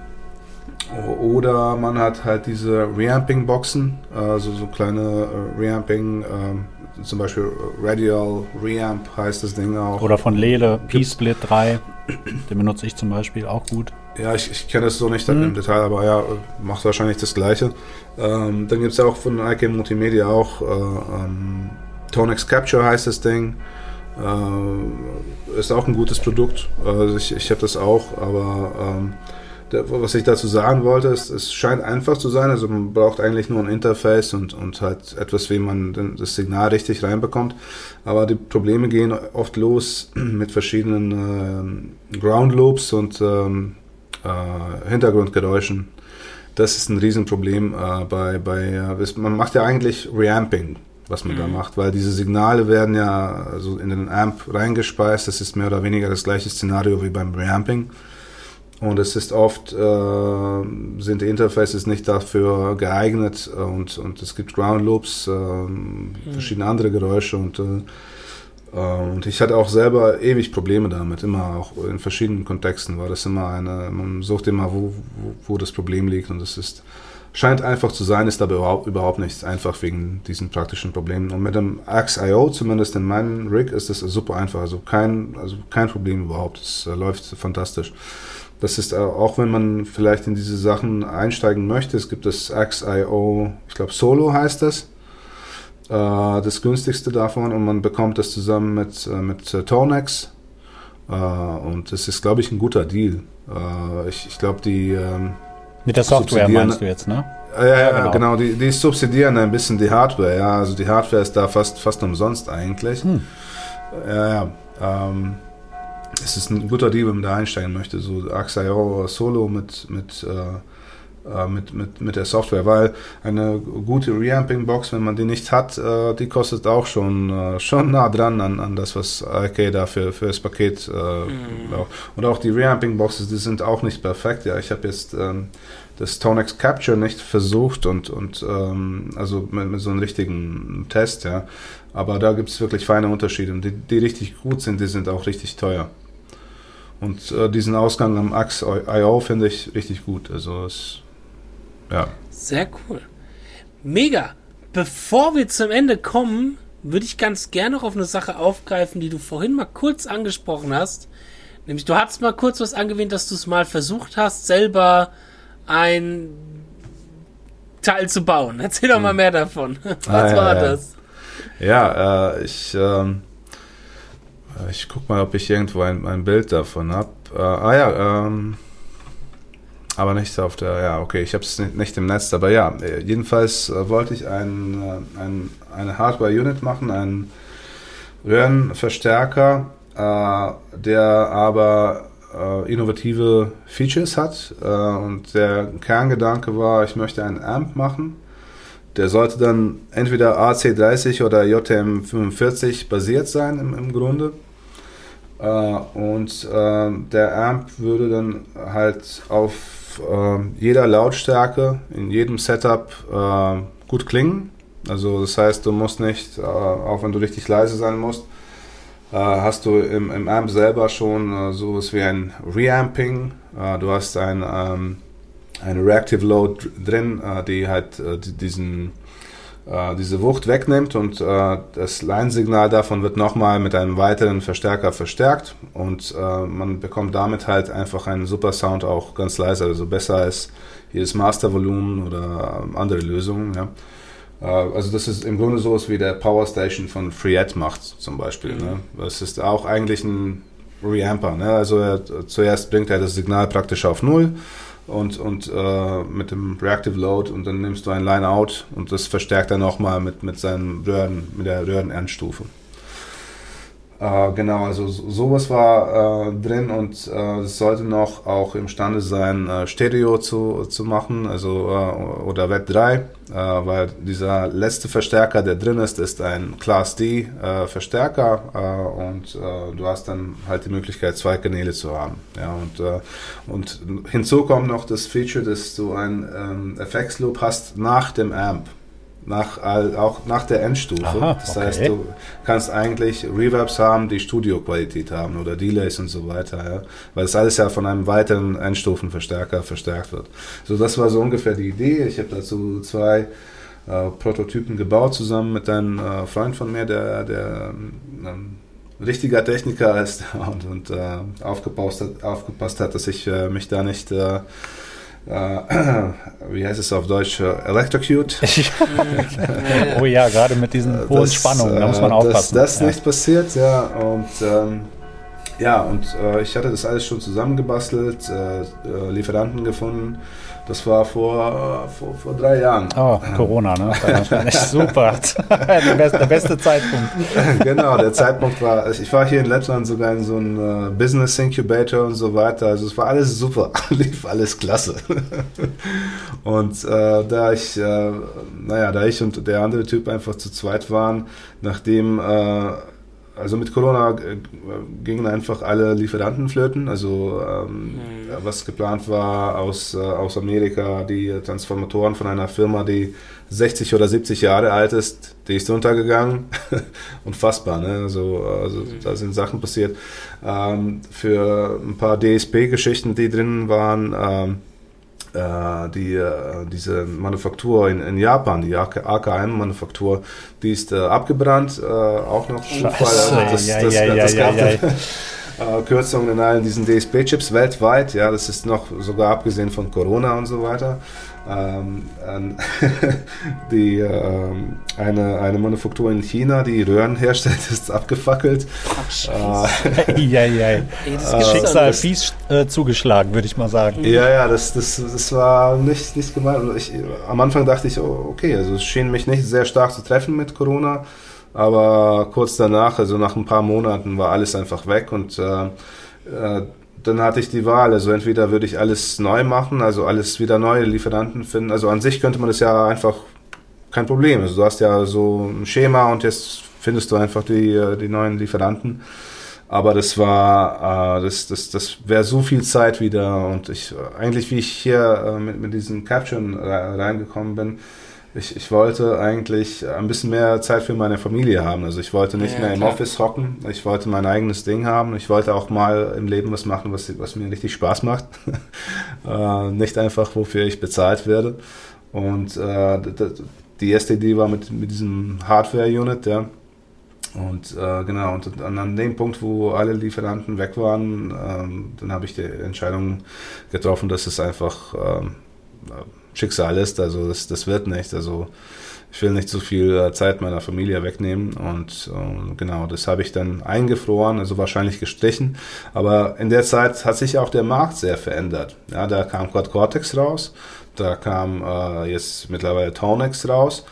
Speaker 3: oder man hat halt diese Reamping-Boxen, also so kleine Reamping, ähm, zum Beispiel Radial Reamp heißt das Ding auch.
Speaker 2: Oder von Lele, P-Split 3, den benutze ich zum Beispiel auch gut.
Speaker 3: Ja, ich, ich kenne es so nicht mhm. im Detail, aber ja, macht wahrscheinlich das Gleiche. Ähm, dann gibt es ja auch von IK Multimedia auch äh, ähm, Tonex Capture heißt das Ding. Äh, ist auch ein gutes Produkt. Also ich, ich habe das auch, aber ähm, was ich dazu sagen wollte, ist, es scheint einfach zu sein. Also man braucht eigentlich nur ein Interface und, und halt etwas, wie man das Signal richtig reinbekommt. Aber die Probleme gehen oft los [CLEARS THROAT] mit verschiedenen äh, Ground Loops und ähm, äh, Hintergrundgeräuschen. Das ist ein Riesenproblem äh, bei, bei man macht ja eigentlich Reamping, was man mhm. da macht, weil diese Signale werden ja also in den Amp reingespeist. Das ist mehr oder weniger das gleiche Szenario wie beim Reamping. Und es ist oft, äh, sind die Interfaces nicht dafür geeignet und, und es gibt Ground Loops, äh, mhm. verschiedene andere Geräusche und, äh, äh, und ich hatte auch selber ewig Probleme damit, immer auch in verschiedenen Kontexten war das immer eine, man sucht immer, wo, wo, wo das Problem liegt und es ist, scheint einfach zu sein, ist aber überhaupt, überhaupt nicht einfach wegen diesen praktischen Problemen. Und mit dem Axe.io, zumindest in meinem Rig, ist das super einfach, also kein, also kein Problem überhaupt, es äh, läuft fantastisch. Das ist auch, wenn man vielleicht in diese Sachen einsteigen möchte, es gibt das XIO, ich glaube Solo heißt das, äh, das günstigste davon und man bekommt das zusammen mit, äh, mit äh, Tonex äh, und das ist, glaube ich, ein guter Deal. Äh, ich ich glaube, die... Ähm,
Speaker 2: mit der Software meinst du jetzt, ne?
Speaker 3: Ja, ja, genau. genau. Die, die subsidieren ein bisschen die Hardware, ja. Also die Hardware ist da fast, fast umsonst eigentlich. Hm. Ja, ja. Ähm, es ist ein guter Deal, wenn man da einsteigen möchte. So Axio Solo mit, mit, äh, äh, mit, mit, mit der Software, weil eine gute Reamping-Box, wenn man die nicht hat, äh, die kostet auch schon, äh, schon nah dran an, an das, was IK da für, für das Paket äh, mhm. braucht. Und auch die Reamping-Boxes, die sind auch nicht perfekt. Ja, ich habe jetzt ähm, das Tonex Capture nicht versucht und, und ähm, also mit, mit so einem richtigen Test, ja. Aber da gibt es wirklich feine Unterschiede. Und die, die richtig gut sind, die sind auch richtig teuer. Und äh, diesen Ausgang am Axe.io finde ich richtig gut. Also es, ja.
Speaker 1: Sehr cool. Mega. Bevor wir zum Ende kommen, würde ich ganz gerne noch auf eine Sache aufgreifen, die du vorhin mal kurz angesprochen hast. Nämlich, du hast mal kurz was angewähnt, dass du es mal versucht hast, selber ein Teil zu bauen. Erzähl doch mal hm. mehr davon. [LAUGHS] Was ah, war ja, das?
Speaker 3: Ja, äh, ich ähm, äh, ich guck mal, ob ich irgendwo ein, ein Bild davon habe. Äh, ah ja, ähm, aber nicht auf der, ja, okay, ich habe es nicht, nicht, im Netz, aber ja, äh, jedenfalls äh, wollte ich ein, äh, ein, eine Hardware-Unit machen, einen Röhrenverstärker, äh, der aber äh, innovative Features hat. Äh, und der Kerngedanke war, ich möchte einen Amp machen. Der sollte dann entweder AC30 oder JM45 basiert sein im, im Grunde. Und der Amp würde dann halt auf äh, jeder Lautstärke in jedem Setup äh, gut klingen. Also das heißt, du musst nicht, äh, auch wenn du richtig leise sein musst, äh, hast du im, im, Amp selber schon äh, sowas wie ein Reamping. Äh, du hast ein, ähm, eine Reactive Load drin, die halt diesen diese Wucht wegnimmt und äh, das Line-Signal davon wird nochmal mit einem weiteren Verstärker verstärkt und äh, man bekommt damit halt einfach einen super Sound auch ganz leise, also besser als jedes Mastervolumen oder äh, andere Lösungen. Ja. Äh, also das ist im Grunde sowas wie der Power Station von FreeEd macht zum Beispiel. Mhm. Ne? Das ist auch eigentlich ein Reamper. Ne? Also er, zuerst bringt er das Signal praktisch auf Null und, und äh, mit dem Reactive Load und dann nimmst du ein Line-Out und das verstärkt er nochmal mit, mit seinen Röhren, mit der Röhrenendstufe. Äh, genau, also sowas war äh, drin und äh, es sollte noch auch imstande sein, äh, Stereo zu, zu machen, also äh, oder Web 3, äh, weil dieser letzte Verstärker, der drin ist, ist ein Class D Verstärker und du hast dann halt die Möglichkeit, zwei Kanäle zu haben. Ja, und, und hinzu kommt noch das Feature, dass du ein ähm, FX Loop hast nach dem Amp nach, auch nach der Endstufe. Aha, das okay. heißt, du kannst eigentlich Reverbs haben, die Studioqualität haben oder Delays und so weiter, ja? weil das alles ja von einem weiteren Endstufenverstärker verstärkt wird. So, das war so ungefähr die Idee. Ich habe dazu zwei äh, Prototypen gebaut, zusammen mit einem äh, Freund von mir, der, der ähm, richtiger Techniker ist [LAUGHS] und, und äh, aufgepasst, hat, aufgepasst hat, dass ich äh, mich da nicht äh, [CLEARS THROAT] wie heißt es auf Deutsch, äh, Electrocute. [LAUGHS]
Speaker 2: oh ja, gerade mit diesen hohen das, Spannungen, da muss man aufpassen.
Speaker 3: Dass das ja. nicht passiert, ja. Und ähm, ja, und äh, ich hatte das alles schon zusammengebastelt, äh, äh Lieferanten gefunden das war vor, vor, vor drei Jahren.
Speaker 2: Oh, Corona, ne? Super. [LAUGHS] [LAUGHS] der, beste, der, beste, Zeitpunkt.
Speaker 3: genau, der Zeitpunkt war, also ich war hier in Lettland sogar in so einem uh, Business Incubator und so weiter. Also es war alles super, [LAUGHS] lief alles klasse. und äh, da ich, äh, naja, da ich und der andere Typ einfach zu zweit waren, nachdem äh, also mit Corona äh, gingen einfach alle Lieferanten flöten. Also ähm, mhm. was geplant war aus, äh, aus Amerika, die Transformatoren von einer Firma, die 60 oder 70 Jahre alt ist, die ist untergegangen. [LAUGHS] Unfassbar, ne? Also, also mhm. da sind Sachen passiert. Ähm, für ein paar DSP-Geschichten, die drin waren, ähm, äh, die, äh, diese Manufaktur in, in, Japan, die AKM-Manufaktur, die ist äh, abgebrannt, auch noch Zufall. Also das, ja, das, ja, das, ja, das gab [LAUGHS] Kürzungen in allen diesen DSP-Chips weltweit. Ja, das ist noch sogar abgesehen von Corona und so weiter [LAUGHS] die, ähm, eine, eine Manufaktur in China, die Röhren herstellt, [LAUGHS] ist abgefackelt.
Speaker 2: Ach, äh, ja, ja. Ey, das Schicksal fies äh, zugeschlagen, würde ich mal sagen.
Speaker 3: Ja, ja, das, das, das war nicht, nicht gemeint. Ich, am Anfang dachte ich, oh, okay, also es schien mich nicht sehr stark zu treffen mit Corona, aber kurz danach, also nach ein paar Monaten, war alles einfach weg und äh, äh dann hatte ich die Wahl. Also entweder würde ich alles neu machen, also alles wieder neue Lieferanten finden. Also an sich könnte man das ja einfach kein Problem. Also du hast ja so ein Schema und jetzt findest du einfach die, äh, die neuen Lieferanten. Aber das war, äh, das, das, das wäre so viel Zeit wieder und ich, eigentlich wie ich hier äh, mit, mit diesen Caption reingekommen bin, ich, ich wollte eigentlich ein bisschen mehr Zeit für meine Familie haben. Also ich wollte nicht ja, mehr im klar. Office hocken. Ich wollte mein eigenes Ding haben. Ich wollte auch mal im Leben was machen, was, was mir richtig Spaß macht. [LAUGHS] äh, nicht einfach, wofür ich bezahlt werde. Und äh, die erste Idee war mit, mit diesem Hardware-Unit, ja. Und äh, genau, und an, dem Punkt, wo alle Lieferanten weg waren, ähm, dann habe ich die Entscheidung getroffen, dass es einfach ähm, Schicksal ist. Also das, das wird nicht. Also ich will nicht so viel äh, Zeit meiner Familie wegnehmen und äh, genau, das habe ich dann eingefroren, also wahrscheinlich gestrichen. Aber in der Zeit hat sich auch der Markt sehr verändert. Ja, da kam Quad Cortex raus, da kam äh, jetzt mittlerweile Tonex raus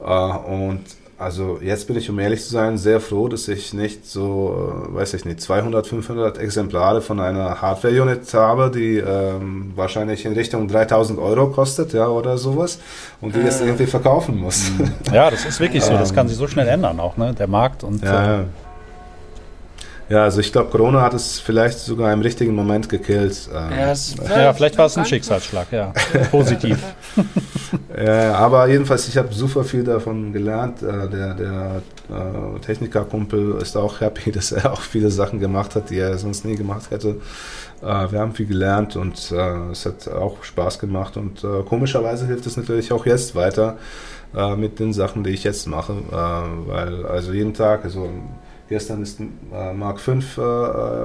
Speaker 3: äh, und also jetzt bin ich, um ehrlich zu sein, sehr froh, dass ich nicht so, äh, weiß ich nicht, 200, 500 Exemplare von einer Hardware-Unit habe, die ähm, wahrscheinlich in Richtung 3000 Euro kostet, ja, oder sowas, und die äh. jetzt irgendwie verkaufen muss.
Speaker 2: Ja, das ist wirklich so. Das kann sich so schnell ändern auch, ne? Der Markt und.
Speaker 3: Ja, äh, ja, also ich glaube, Corona hat es vielleicht sogar im richtigen Moment gekillt.
Speaker 2: Ähm. Ja, ja, vielleicht war es ein Schicksalsschlag, ja. [LAUGHS] Positiv. [LAUGHS]
Speaker 3: ja, aber jedenfalls, ich habe super viel davon gelernt. Äh, der der äh, Technikerkumpel ist auch happy, [LAUGHS] dass er auch viele Sachen gemacht hat, die er sonst nie gemacht hätte. Äh, wir haben viel gelernt und es hat auch Spaß gemacht. Und komischerweise hilft es natürlich auch jetzt weiter mit den Sachen, die ich jetzt mache. weil also jeden Tag, also Gestern ist äh, Mark 5 äh,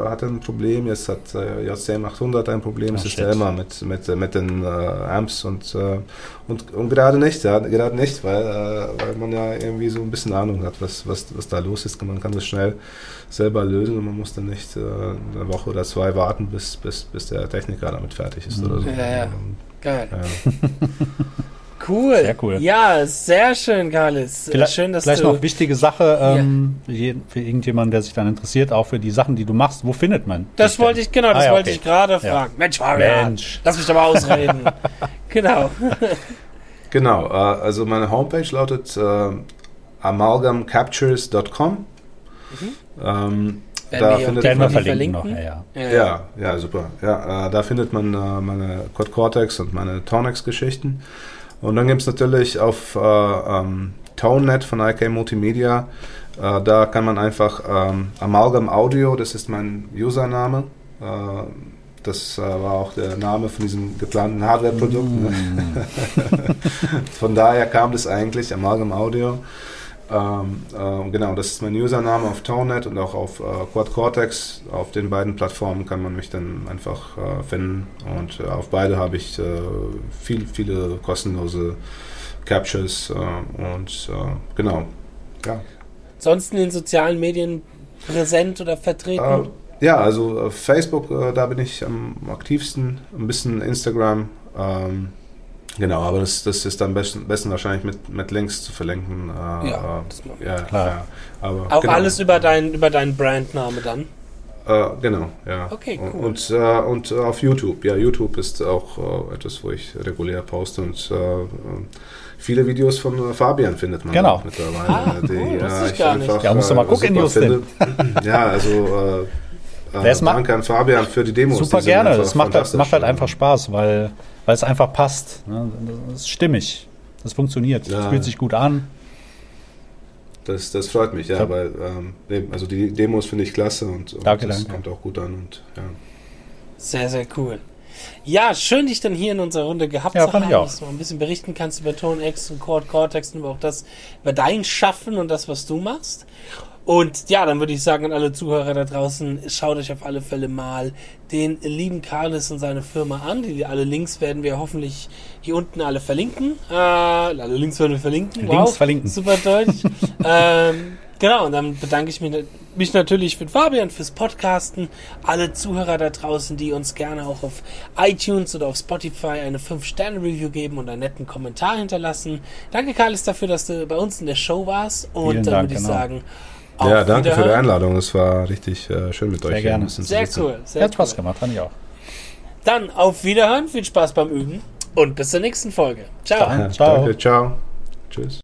Speaker 3: hat ein Problem, jetzt hat äh, JCM 800 ein Problem, es ist ja immer mit, mit, mit den äh, Amps und, äh, und, und gerade nicht, ja, gerade nicht, weil, äh, weil man ja irgendwie so ein bisschen Ahnung hat, was, was, was da los ist. Man kann das schnell selber lösen und man muss dann nicht äh, eine Woche oder zwei warten, bis, bis, bis der Techniker damit fertig ist oder so.
Speaker 1: Ja, ja. Geil. Ja. [LAUGHS] Cool. Sehr cool. Ja, sehr schön, Carlis.
Speaker 2: Vielleicht,
Speaker 1: schön,
Speaker 2: dass vielleicht du noch wichtige Sache ähm, ja. für irgendjemanden, der sich dann interessiert, auch für die Sachen, die du machst. Wo findet man?
Speaker 1: Das wollte ich, genau, das ah, ja, wollte okay. ich gerade fragen. Mensch, Fabian, Mensch. lass mich doch mal ausreden. [LAUGHS] genau. [LAUGHS]
Speaker 3: genau, äh, also meine Homepage lautet äh, amalgamcaptures.com. Mhm. Ähm, da findet man
Speaker 2: verlinken noch. Ja,
Speaker 3: ja. ja, ja super. Ja, äh, da findet man äh, meine Quad Cortex und meine Tonex Geschichten. Und dann gibt es natürlich auf äh, ähm, ToneNet von IK Multimedia, äh, da kann man einfach ähm, Amalgam Audio, das ist mein Username. Äh, das äh, war auch der Name von diesem geplanten Hardware-Produkt. Ne? Mm. [LAUGHS] von daher kam das eigentlich, Amalgam Audio. Ähm, äh, genau, das ist mein Username auf ToneNet und auch auf äh, Quad Cortex. Auf den beiden Plattformen kann man mich dann einfach äh, finden. Und äh, auf beide habe ich äh, viel, viele kostenlose Captures äh, und genau. Ja.
Speaker 1: Ansonsten in den sozialen Medien präsent oder vertreten?
Speaker 3: ja, also Facebook, da bin ich am aktivsten. Ein bisschen Instagram. Ähm, Genau, aber das, das ist am besten, besten wahrscheinlich mit, mit Links zu verlinken. Äh, ja,
Speaker 1: äh, ja, klar. Ja, aber Auch genau. alles über, dein, über deinen Brandname dann?
Speaker 3: Äh, genau, ja.
Speaker 1: Okay, cool.
Speaker 3: Und, äh, und auf YouTube. Ja, YouTube ist auch äh, etwas, wo ich regulär poste und äh, viele Videos von Fabian findet man
Speaker 2: genau.
Speaker 3: mittlerweile. Ah,
Speaker 1: die, cool, das ich gar nicht.
Speaker 2: Einfach, ja, musst du mal gucken, Justin. [LAUGHS]
Speaker 3: ja, also äh, danke an Fabian für die Demos.
Speaker 2: Super gerne, das macht, halt, macht halt einfach Spaß, weil weil es einfach passt. Ne? Das ist stimmig. Das funktioniert. Ja. Das fühlt sich gut an.
Speaker 3: Das, das freut mich, ja, ja. weil ähm, also die Demos finde ich klasse und, und
Speaker 2: danke,
Speaker 3: das
Speaker 2: danke.
Speaker 3: kommt auch gut an und ja.
Speaker 1: Sehr, sehr cool. Ja, schön, dich dann hier in unserer Runde gehabt
Speaker 2: ja, zu haben,
Speaker 1: dass du mal ein bisschen berichten kannst über ToneX und Chord Cortex und auch das über dein Schaffen und das, was du machst. Und ja, dann würde ich sagen an alle Zuhörer da draußen, schaut euch auf alle Fälle mal den lieben Carlos und seine Firma an. Die, alle Links werden wir hoffentlich hier unten alle verlinken. Äh, alle Links werden wir verlinken.
Speaker 2: Links wow, verlinken.
Speaker 1: Super deutsch. [LAUGHS] ähm, genau, und dann bedanke ich mich, mich natürlich für Fabian fürs Podcasten. Alle Zuhörer da draußen, die uns gerne auch auf iTunes oder auf Spotify eine 5-Sterne-Review geben und einen netten Kommentar hinterlassen. Danke, Carlos, dafür, dass du bei uns in der Show warst. Und Vielen dann Dank, würde ich genau. sagen,
Speaker 3: ja, danke für die Einladung. Es war richtig äh, schön mit
Speaker 2: sehr
Speaker 3: euch.
Speaker 2: Gerne.
Speaker 1: Sehr cool.
Speaker 2: Sehr Hat Spaß gemacht, fand ich auch.
Speaker 1: Dann auf Wiederhören, viel Spaß beim Üben und bis zur nächsten Folge. Ciao.
Speaker 3: Ciao. Danke, ciao. Tschüss.